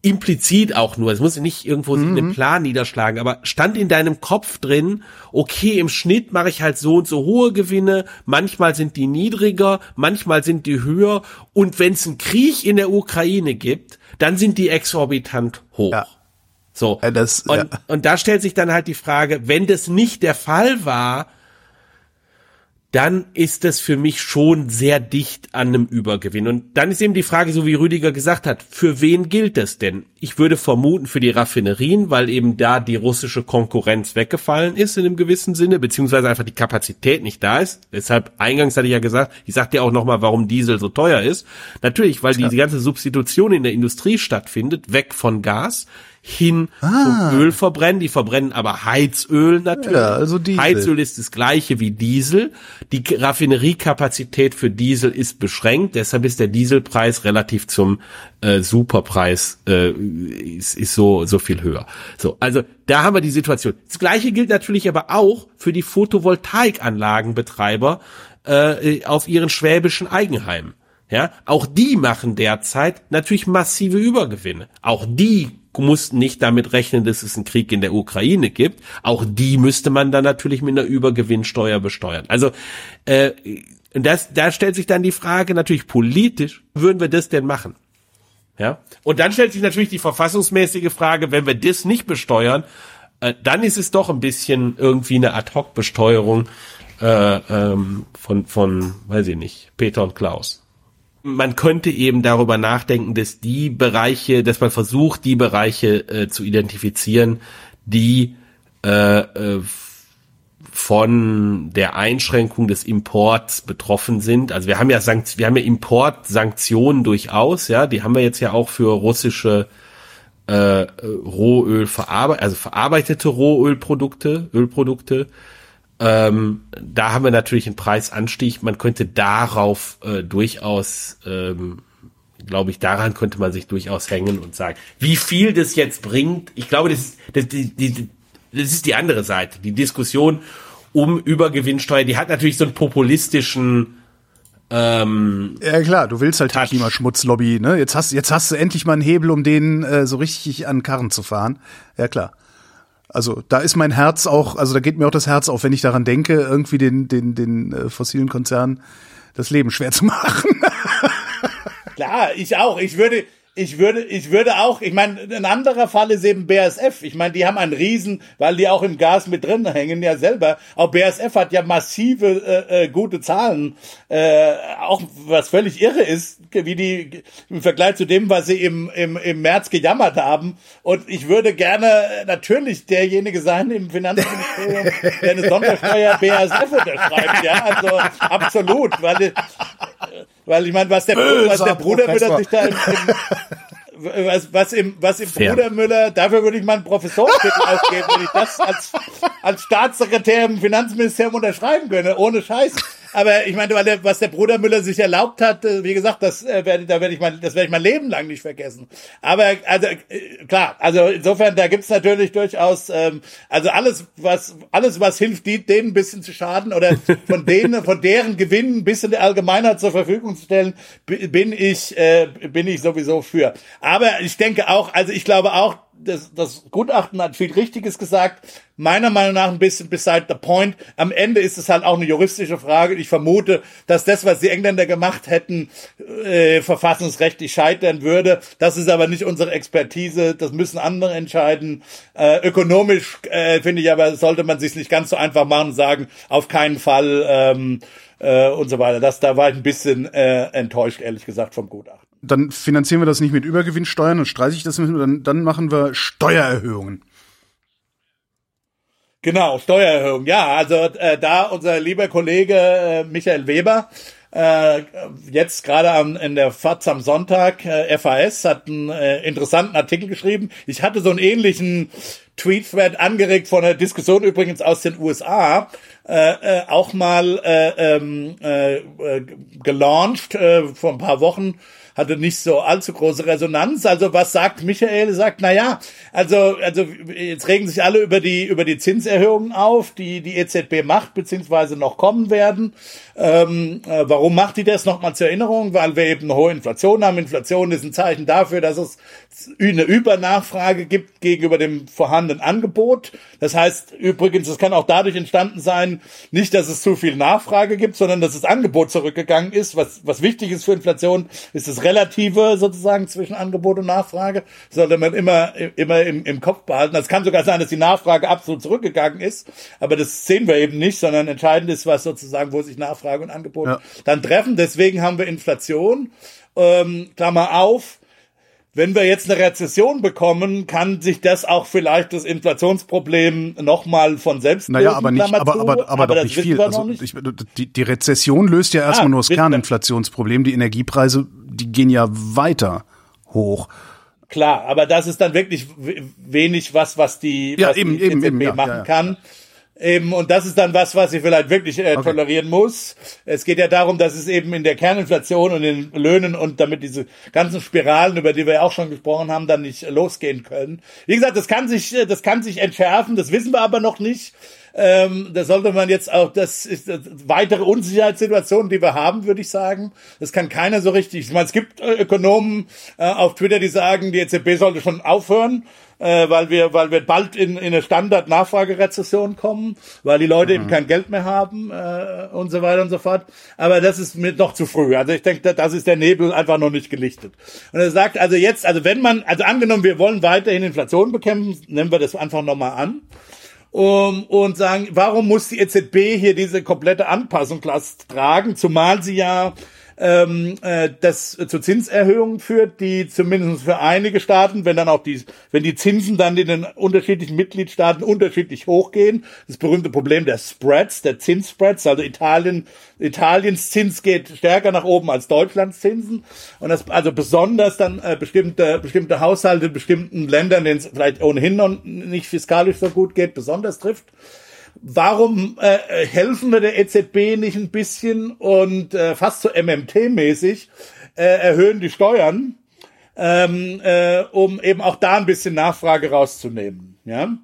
implizit auch nur, es muss nicht irgendwo mhm. in einem Plan niederschlagen, aber stand in deinem Kopf drin, okay, im Schnitt mache ich halt so und so hohe Gewinne, manchmal sind die niedriger, manchmal sind die höher und wenn es einen Krieg in der Ukraine gibt, dann sind die exorbitant hoch. Ja. So. Ja, das, und, ja. und da stellt sich dann halt die Frage, wenn das nicht der Fall war, dann ist das für mich schon sehr dicht an einem Übergewinn. Und dann ist eben die Frage, so wie Rüdiger gesagt hat, für wen gilt das denn? Ich würde vermuten für die Raffinerien, weil eben da die russische Konkurrenz weggefallen ist in einem gewissen Sinne, beziehungsweise einfach die Kapazität nicht da ist. Deshalb, eingangs hatte ich ja gesagt, ich sagte ja auch nochmal, warum Diesel so teuer ist. Natürlich, weil ja. die ganze Substitution in der Industrie stattfindet, weg von Gas hin ah. zum Öl verbrennen. Die verbrennen aber Heizöl natürlich. Ja, also Diesel. Heizöl ist das gleiche wie Diesel. Die Raffineriekapazität für Diesel ist beschränkt, deshalb ist der Dieselpreis relativ zum äh, Superpreis äh, ist, ist so so viel höher. So, also da haben wir die Situation. Das gleiche gilt natürlich aber auch für die Photovoltaikanlagenbetreiber äh, auf ihren schwäbischen Eigenheimen. Ja, auch die machen derzeit natürlich massive Übergewinne. Auch die mussten nicht damit rechnen, dass es einen Krieg in der Ukraine gibt. Auch die müsste man dann natürlich mit einer Übergewinnsteuer besteuern. Also äh, das, da stellt sich dann die Frage natürlich politisch, würden wir das denn machen? Ja. Und dann stellt sich natürlich die verfassungsmäßige Frage, wenn wir das nicht besteuern, äh, dann ist es doch ein bisschen irgendwie eine Ad-hoc-Besteuerung äh, ähm, von, von, weiß ich nicht, Peter und Klaus man könnte eben darüber nachdenken, dass die Bereiche, dass man versucht, die Bereiche äh, zu identifizieren, die äh, äh, von der Einschränkung des Imports betroffen sind. Also wir haben ja Sankt wir haben ja Importsanktionen durchaus, ja, die haben wir jetzt ja auch für russische äh, Rohöl verarbeitet, also verarbeitete Rohölprodukte, Ölprodukte ähm, da haben wir natürlich einen Preisanstieg. Man könnte darauf äh, durchaus, ähm, glaube ich, daran könnte man sich durchaus hängen und sagen, wie viel das jetzt bringt. Ich glaube, das ist, das, die, die, das ist die andere Seite. Die Diskussion um Übergewinnsteuer, die hat natürlich so einen populistischen ähm, ja klar, du willst halt Touch. die Klimaschmutzlobby, ne? Jetzt hast, jetzt hast du endlich mal einen Hebel, um den äh, so richtig an Karren zu fahren. Ja klar. Also da ist mein Herz auch, also da geht mir auch das Herz auf, wenn ich daran denke, irgendwie den, den, den äh, fossilen Konzernen das Leben schwer zu machen. Klar, ich auch. Ich würde, ich würde, ich würde auch, ich meine, ein anderer Fall ist eben BASF. Ich meine, die haben einen Riesen, weil die auch im Gas mit drin hängen, ja selber. Auch BASF hat ja massive äh, äh, gute Zahlen, äh, auch was völlig irre ist, wie die im Vergleich zu dem, was sie im, im, im März gejammert haben. Und ich würde gerne natürlich derjenige sein im Finanzministerium, der eine Sondersteuer BASF unterschreibt. Ja, also absolut, weil weil ich meine, was der, was der Bruder Müller sich da im, im was, was im, was im Bruder Müller, dafür würde ich mal einen Professorentitel ausgeben, wenn ich das als, als Staatssekretär im Finanzministerium unterschreiben könnte, ohne Scheiß. Aber ich meine, weil der, was der Bruder Müller sich erlaubt hat, äh, wie gesagt, das äh, werde, da werde ich mal, das werde ich mein Leben lang nicht vergessen. Aber also äh, klar, also insofern, da gibt's natürlich durchaus, ähm, also alles, was alles, was hilft, die, denen ein bisschen zu schaden oder von denen, von deren Gewinn ein bisschen der Allgemeinheit zur Verfügung zu stellen, bin ich, äh, bin ich sowieso für. Aber ich denke auch, also ich glaube auch, das, das Gutachten hat viel Richtiges gesagt. Meiner Meinung nach ein bisschen beside the point. Am Ende ist es halt auch eine juristische Frage. Ich vermute, dass das, was die Engländer gemacht hätten, äh, verfassungsrechtlich scheitern würde. Das ist aber nicht unsere Expertise. Das müssen andere entscheiden. Äh, ökonomisch äh, finde ich aber, sollte man sich nicht ganz so einfach machen und sagen, auf keinen Fall ähm, äh, und so weiter. Das, da war ich ein bisschen äh, enttäuscht, ehrlich gesagt, vom Gutachten dann finanzieren wir das nicht mit Übergewinnsteuern und streiche ich das mit, dann, dann machen wir Steuererhöhungen. Genau, Steuererhöhung. Ja, also äh, da unser lieber Kollege äh, Michael Weber äh, jetzt gerade in der FAZ am Sonntag, äh, FAS hat einen äh, interessanten Artikel geschrieben. Ich hatte so einen ähnlichen Tweet-Thread angeregt von einer Diskussion übrigens aus den USA, äh, äh, auch mal äh, ähm, äh, gelauncht äh, vor ein paar Wochen hatte nicht so allzu große Resonanz. Also was sagt Michael? Sagt, na ja, also, also jetzt regen sich alle über die, über die Zinserhöhungen auf, die die EZB macht, beziehungsweise noch kommen werden. Ähm, äh, warum macht die das nochmal zur Erinnerung? Weil wir eben hohe Inflation haben. Inflation ist ein Zeichen dafür, dass es eine Übernachfrage gibt gegenüber dem vorhandenen Angebot. Das heißt übrigens, es kann auch dadurch entstanden sein, nicht, dass es zu viel Nachfrage gibt, sondern dass das Angebot zurückgegangen ist. Was, was wichtig ist für Inflation, ist das Relative sozusagen zwischen Angebot und Nachfrage. sollte man immer, immer im, im Kopf behalten. Es kann sogar sein, dass die Nachfrage absolut zurückgegangen ist, aber das sehen wir eben nicht, sondern entscheidend ist, was sozusagen, wo sich Nachfrage und Angebot ja. dann treffen. Deswegen haben wir Inflation. Ähm, Klammer auf. Wenn wir jetzt eine Rezession bekommen, kann sich das auch vielleicht das Inflationsproblem nochmal von selbst Naja, aber nicht, aber, aber, aber, aber doch nicht viel. Also nicht. Ich, die, die Rezession löst ja erstmal ah, nur das Kerninflationsproblem. Die Energiepreise, die gehen ja weiter hoch. Klar, aber das ist dann wirklich wenig was, was die, ja, was eben, die eben, eben, ja, machen ja, kann. Eben, und das ist dann was, was sie vielleicht wirklich äh, okay. tolerieren muss. Es geht ja darum, dass es eben in der Kerninflation und in den Löhnen und damit diese ganzen Spiralen, über die wir ja auch schon gesprochen haben, dann nicht losgehen können. Wie gesagt, das kann sich, äh, das kann sich entschärfen, das wissen wir aber noch nicht. Ähm, da sollte man jetzt auch, das ist äh, weitere Unsicherheitssituation, die wir haben, würde ich sagen. Das kann keiner so richtig. Ich meine, es gibt äh, Ökonomen äh, auf Twitter, die sagen, die EZB sollte schon aufhören äh, weil wir, weil wir bald in, in eine Standard-Nachfragerezession kommen, weil die Leute mhm. eben kein Geld mehr haben äh, und so weiter und so fort. Aber das ist mir noch zu früh. Also ich denke, das ist der Nebel einfach noch nicht gelichtet. Und er sagt also jetzt, also wenn man, also angenommen, wir wollen weiterhin Inflation bekämpfen, nehmen wir das einfach nochmal an. Um, und sagen, warum muss die EZB hier diese komplette Anpassungslast tragen, zumal sie ja ähm, äh, das zu Zinserhöhungen führt, die zumindest für einige Staaten, wenn dann auch die, wenn die Zinsen dann in den unterschiedlichen Mitgliedstaaten unterschiedlich hochgehen, das berühmte Problem der Spreads, der Zinsspreads, also Italien, Italiens Zins geht stärker nach oben als Deutschlands Zinsen. Und das also besonders dann äh, bestimmte bestimmte Haushalte in bestimmten Ländern, denen es vielleicht ohnehin noch nicht fiskalisch so gut geht, besonders trifft warum äh, helfen wir der EZB nicht ein bisschen und äh, fast so MMT-mäßig äh, erhöhen die Steuern, ähm, äh, um eben auch da ein bisschen Nachfrage rauszunehmen. Ja.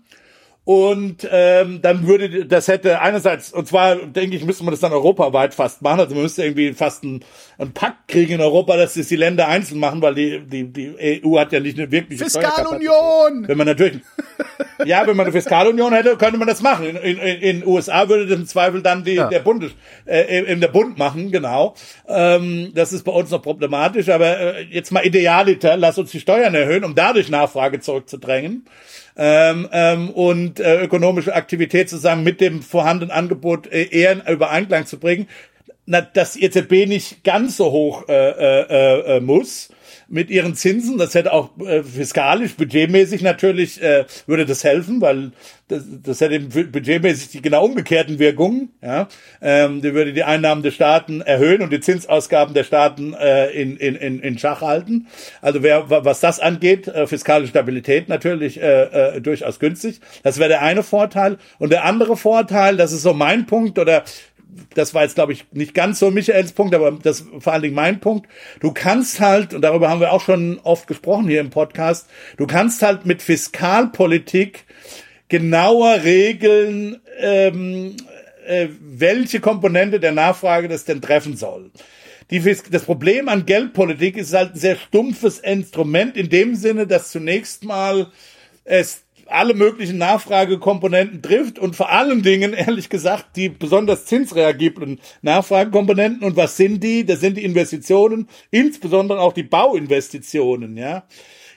Und ähm, dann würde das hätte einerseits, und zwar denke ich, müsste man das dann europaweit fast machen. Also man müsste irgendwie fast einen, einen Pakt kriegen in Europa, dass das die Länder einzeln machen, weil die, die, die EU hat ja nicht eine wirkliche Fiskalunion! Wenn man natürlich, ja, wenn man eine Fiskalunion hätte, könnte man das machen. In, in, in USA würde das im Zweifel dann die, ja. der Bundes, äh, in der Bund machen, genau. Ähm, das ist bei uns noch problematisch, aber äh, jetzt mal idealiter, lass uns die Steuern erhöhen, um dadurch Nachfrage zurückzudrängen ähm, ähm, und äh, ökonomische Aktivität zusammen mit dem vorhandenen Angebot äh, eher in Übereinklang zu bringen, na, dass die EZB nicht ganz so hoch äh, äh, äh, muss mit ihren Zinsen. Das hätte auch äh, fiskalisch, budgetmäßig natürlich, äh, würde das helfen, weil das, das hätte budgetmäßig die genau umgekehrten Wirkungen. Ja? Ähm, die würde die Einnahmen der Staaten erhöhen und die Zinsausgaben der Staaten äh, in, in, in, Schach halten. Also wer, was das angeht, äh, fiskale Stabilität natürlich äh, äh, durchaus günstig. Das wäre der eine Vorteil. Und der andere Vorteil, das ist so mein Punkt oder das war jetzt, glaube ich, nicht ganz so Michaels Punkt, aber das vor allen Dingen mein Punkt. Du kannst halt, und darüber haben wir auch schon oft gesprochen hier im Podcast, du kannst halt mit Fiskalpolitik genauer regeln, ähm, äh, welche Komponente der Nachfrage das denn treffen soll. Die, das Problem an Geldpolitik ist halt ein sehr stumpfes Instrument in dem Sinne, dass zunächst mal es alle möglichen Nachfragekomponenten trifft und vor allen Dingen, ehrlich gesagt, die besonders zinsreagiblen Nachfragekomponenten. Und was sind die? Das sind die Investitionen, insbesondere auch die Bauinvestitionen, ja.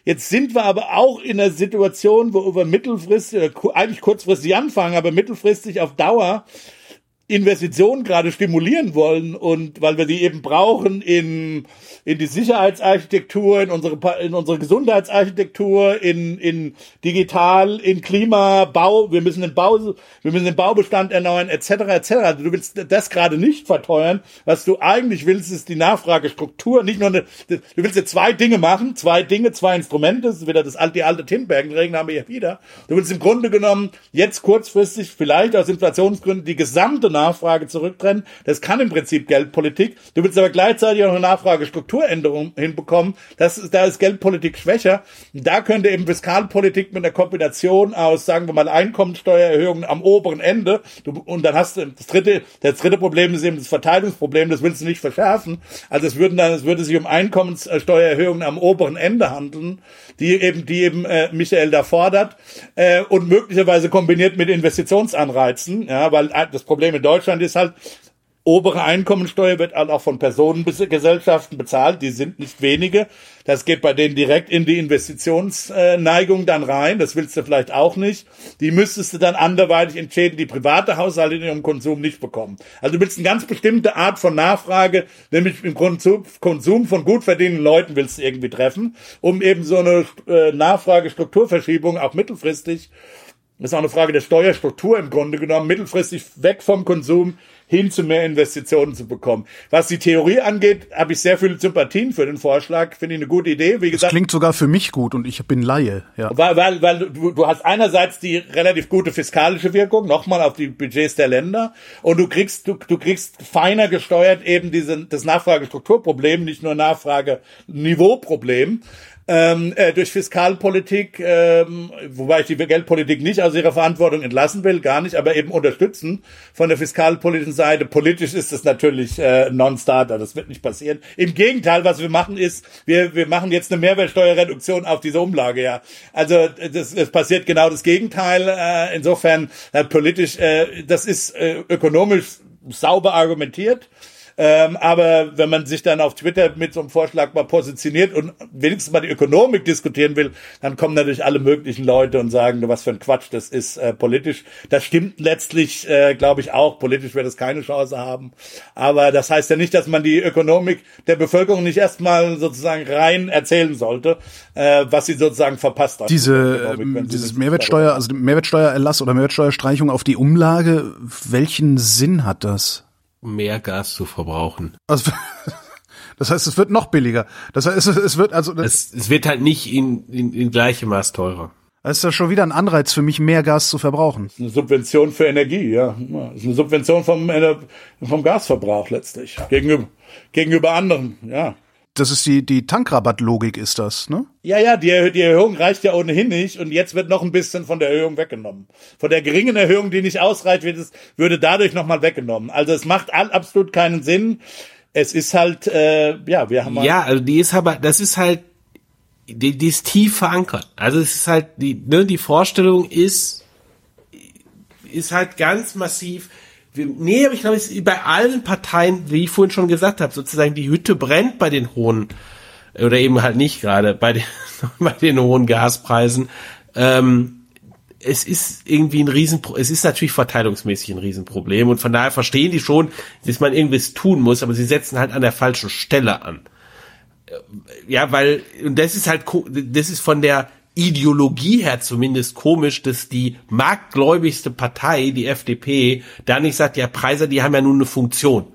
Jetzt sind wir aber auch in einer Situation, wo wir mittelfristig, eigentlich kurzfristig anfangen, aber mittelfristig auf Dauer Investitionen gerade stimulieren wollen und weil wir die eben brauchen in, in die Sicherheitsarchitektur, in unsere, in unsere Gesundheitsarchitektur, in, in digital, in Klima, Bau, wir müssen den Bau, wir müssen den Baubestand erneuern, etc., etc. Also du willst das gerade nicht verteuern. Was du eigentlich willst, ist die Nachfragestruktur, nicht nur eine, du willst ja zwei Dinge machen, zwei Dinge, zwei Instrumente, das ist wieder das alte, die alte Tinbergen-Regeln haben wir ja wieder. Du willst im Grunde genommen jetzt kurzfristig, vielleicht aus Inflationsgründen, die gesamte Nachfrage zurücktrennen. Das kann im Prinzip Geldpolitik. Du willst aber gleichzeitig auch eine Nachfragestrukturänderung hinbekommen. Das da ist Geldpolitik schwächer. Da könnte eben Fiskalpolitik mit einer Kombination aus, sagen wir mal, Einkommensteuererhöhungen am oberen Ende. Du, und dann hast du das dritte, das dritte Problem ist eben das Verteilungsproblem. Das willst du nicht verschärfen. Also es würden dann, es würde sich um Einkommenssteuererhöhungen am oberen Ende handeln, die eben, die eben äh, Michael da fordert äh, und möglicherweise kombiniert mit Investitionsanreizen. Ja, weil äh, das Problem in Deutschland ist halt, obere Einkommensteuer wird halt auch von Personengesellschaften bezahlt, die sind nicht wenige. Das geht bei denen direkt in die Investitionsneigung dann rein. Das willst du vielleicht auch nicht. Die müsstest du dann anderweitig entschädigen, die private Haushalte in ihrem Konsum nicht bekommen. Also du willst eine ganz bestimmte Art von Nachfrage, nämlich im Konsum, von gut verdienenden Leuten willst du irgendwie treffen, um eben so eine äh, Nachfragestrukturverschiebung auch mittelfristig das ist auch eine Frage der Steuerstruktur im Grunde genommen, mittelfristig weg vom Konsum hin zu mehr Investitionen zu bekommen. Was die Theorie angeht, habe ich sehr viele Sympathien für den Vorschlag. Finde ich eine gute Idee. Wie gesagt, das klingt sogar für mich gut und ich bin Laie. Ja. Weil, weil, weil du, du hast einerseits die relativ gute fiskalische Wirkung, nochmal auf die Budgets der Länder, und du kriegst, du, du kriegst feiner gesteuert eben diese, das Nachfragestrukturproblem, nicht nur Nachfrage-Niveauproblem ähm, äh, durch Fiskalpolitik, ähm, wobei ich die Geldpolitik nicht aus ihrer Verantwortung entlassen will, gar nicht, aber eben unterstützen von der fiskalpolitischen Seite. Politisch ist es natürlich äh, Non-Starter, das wird nicht passieren. Im Gegenteil, was wir machen ist, wir, wir machen jetzt eine Mehrwertsteuerreduktion auf diese Umlage, ja. Also das, das passiert genau das Gegenteil. Äh, insofern äh, politisch, äh, das ist äh, ökonomisch sauber argumentiert. Ähm, aber wenn man sich dann auf Twitter mit so einem Vorschlag mal positioniert und wenigstens mal die Ökonomik diskutieren will, dann kommen natürlich alle möglichen Leute und sagen, was für ein Quatsch das ist äh, politisch. Das stimmt letztlich, äh, glaube ich, auch. Politisch wird es keine Chance haben. Aber das heißt ja nicht, dass man die Ökonomik der Bevölkerung nicht erstmal sozusagen rein erzählen sollte, äh, was sie sozusagen verpasst hat. Diese, ähm, dieses Mehrwertsteuer, also Mehrwertsteuererlass oder Mehrwertsteuerstreichung auf die Umlage, welchen Sinn hat das? Mehr Gas zu verbrauchen. Also, das heißt, es wird noch billiger. Das heißt, es wird also es, es wird halt nicht in, in, in gleichem Maß teurer. Das ist ja schon wieder ein Anreiz für mich, mehr Gas zu verbrauchen. Das ist eine Subvention für Energie, ja. Das ist eine Subvention vom, vom Gasverbrauch letztlich. Gegenüber, gegenüber anderen, ja das ist die, die Tankrabattlogik ist das, ne? Ja, ja, die, die Erhöhung reicht ja ohnehin nicht und jetzt wird noch ein bisschen von der Erhöhung weggenommen. Von der geringen Erhöhung, die nicht ausreicht, wird es, würde dadurch nochmal weggenommen. Also es macht absolut keinen Sinn. Es ist halt, äh, ja, wir haben halt Ja, also die ist aber, das ist halt, die, die ist tief verankert. Also es ist halt, die, ne, die Vorstellung ist, ist halt ganz massiv, nee, aber ich glaube, es ist bei allen Parteien, wie ich vorhin schon gesagt habe, sozusagen die Hütte brennt bei den hohen, oder eben halt nicht gerade, bei den, bei den hohen Gaspreisen. Ähm, es ist irgendwie ein Riesen, es ist natürlich verteilungsmäßig ein Riesenproblem und von daher verstehen die schon, dass man irgendwas tun muss, aber sie setzen halt an der falschen Stelle an. Ja, weil, und das ist halt, das ist von der, Ideologie her zumindest komisch, dass die marktgläubigste Partei, die FDP, da nicht sagt, ja, Preise, die haben ja nun eine Funktion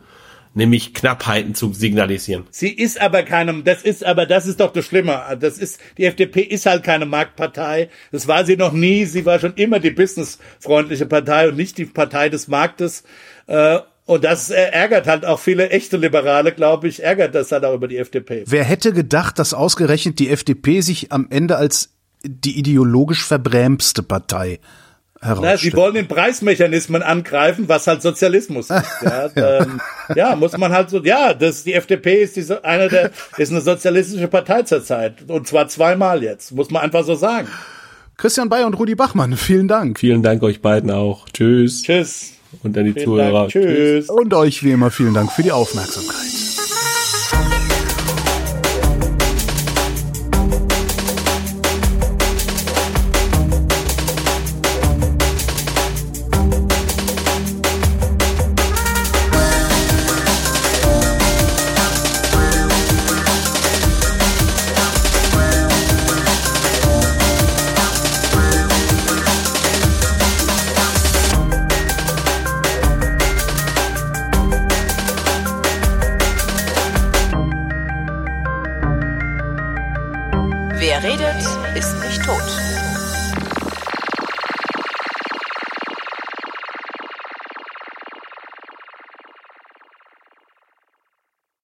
nämlich Knappheiten zu signalisieren. Sie ist aber keine, das ist aber, das ist doch das Schlimme. Das ist, die FDP ist halt keine Marktpartei. Das war sie noch nie. Sie war schon immer die businessfreundliche Partei und nicht die Partei des Marktes. Äh, und das ärgert halt auch viele echte Liberale, glaube ich, ärgert das halt auch über die FDP. Wer hätte gedacht, dass ausgerechnet die FDP sich am Ende als die ideologisch verbrämste Partei Na, sie wollen den Preismechanismen angreifen, was halt Sozialismus ist. Ja, ja. Ähm, ja, muss man halt so, ja, das, die FDP ist die, eine der, ist eine sozialistische Partei zurzeit. Und zwar zweimal jetzt, muss man einfach so sagen. Christian Bayer und Rudi Bachmann, vielen Dank. Vielen Dank euch beiden auch. Tschüss. Tschüss. Und an die vielen Zuhörer. Dank. Tschüss. Und euch wie immer vielen Dank für die Aufmerksamkeit.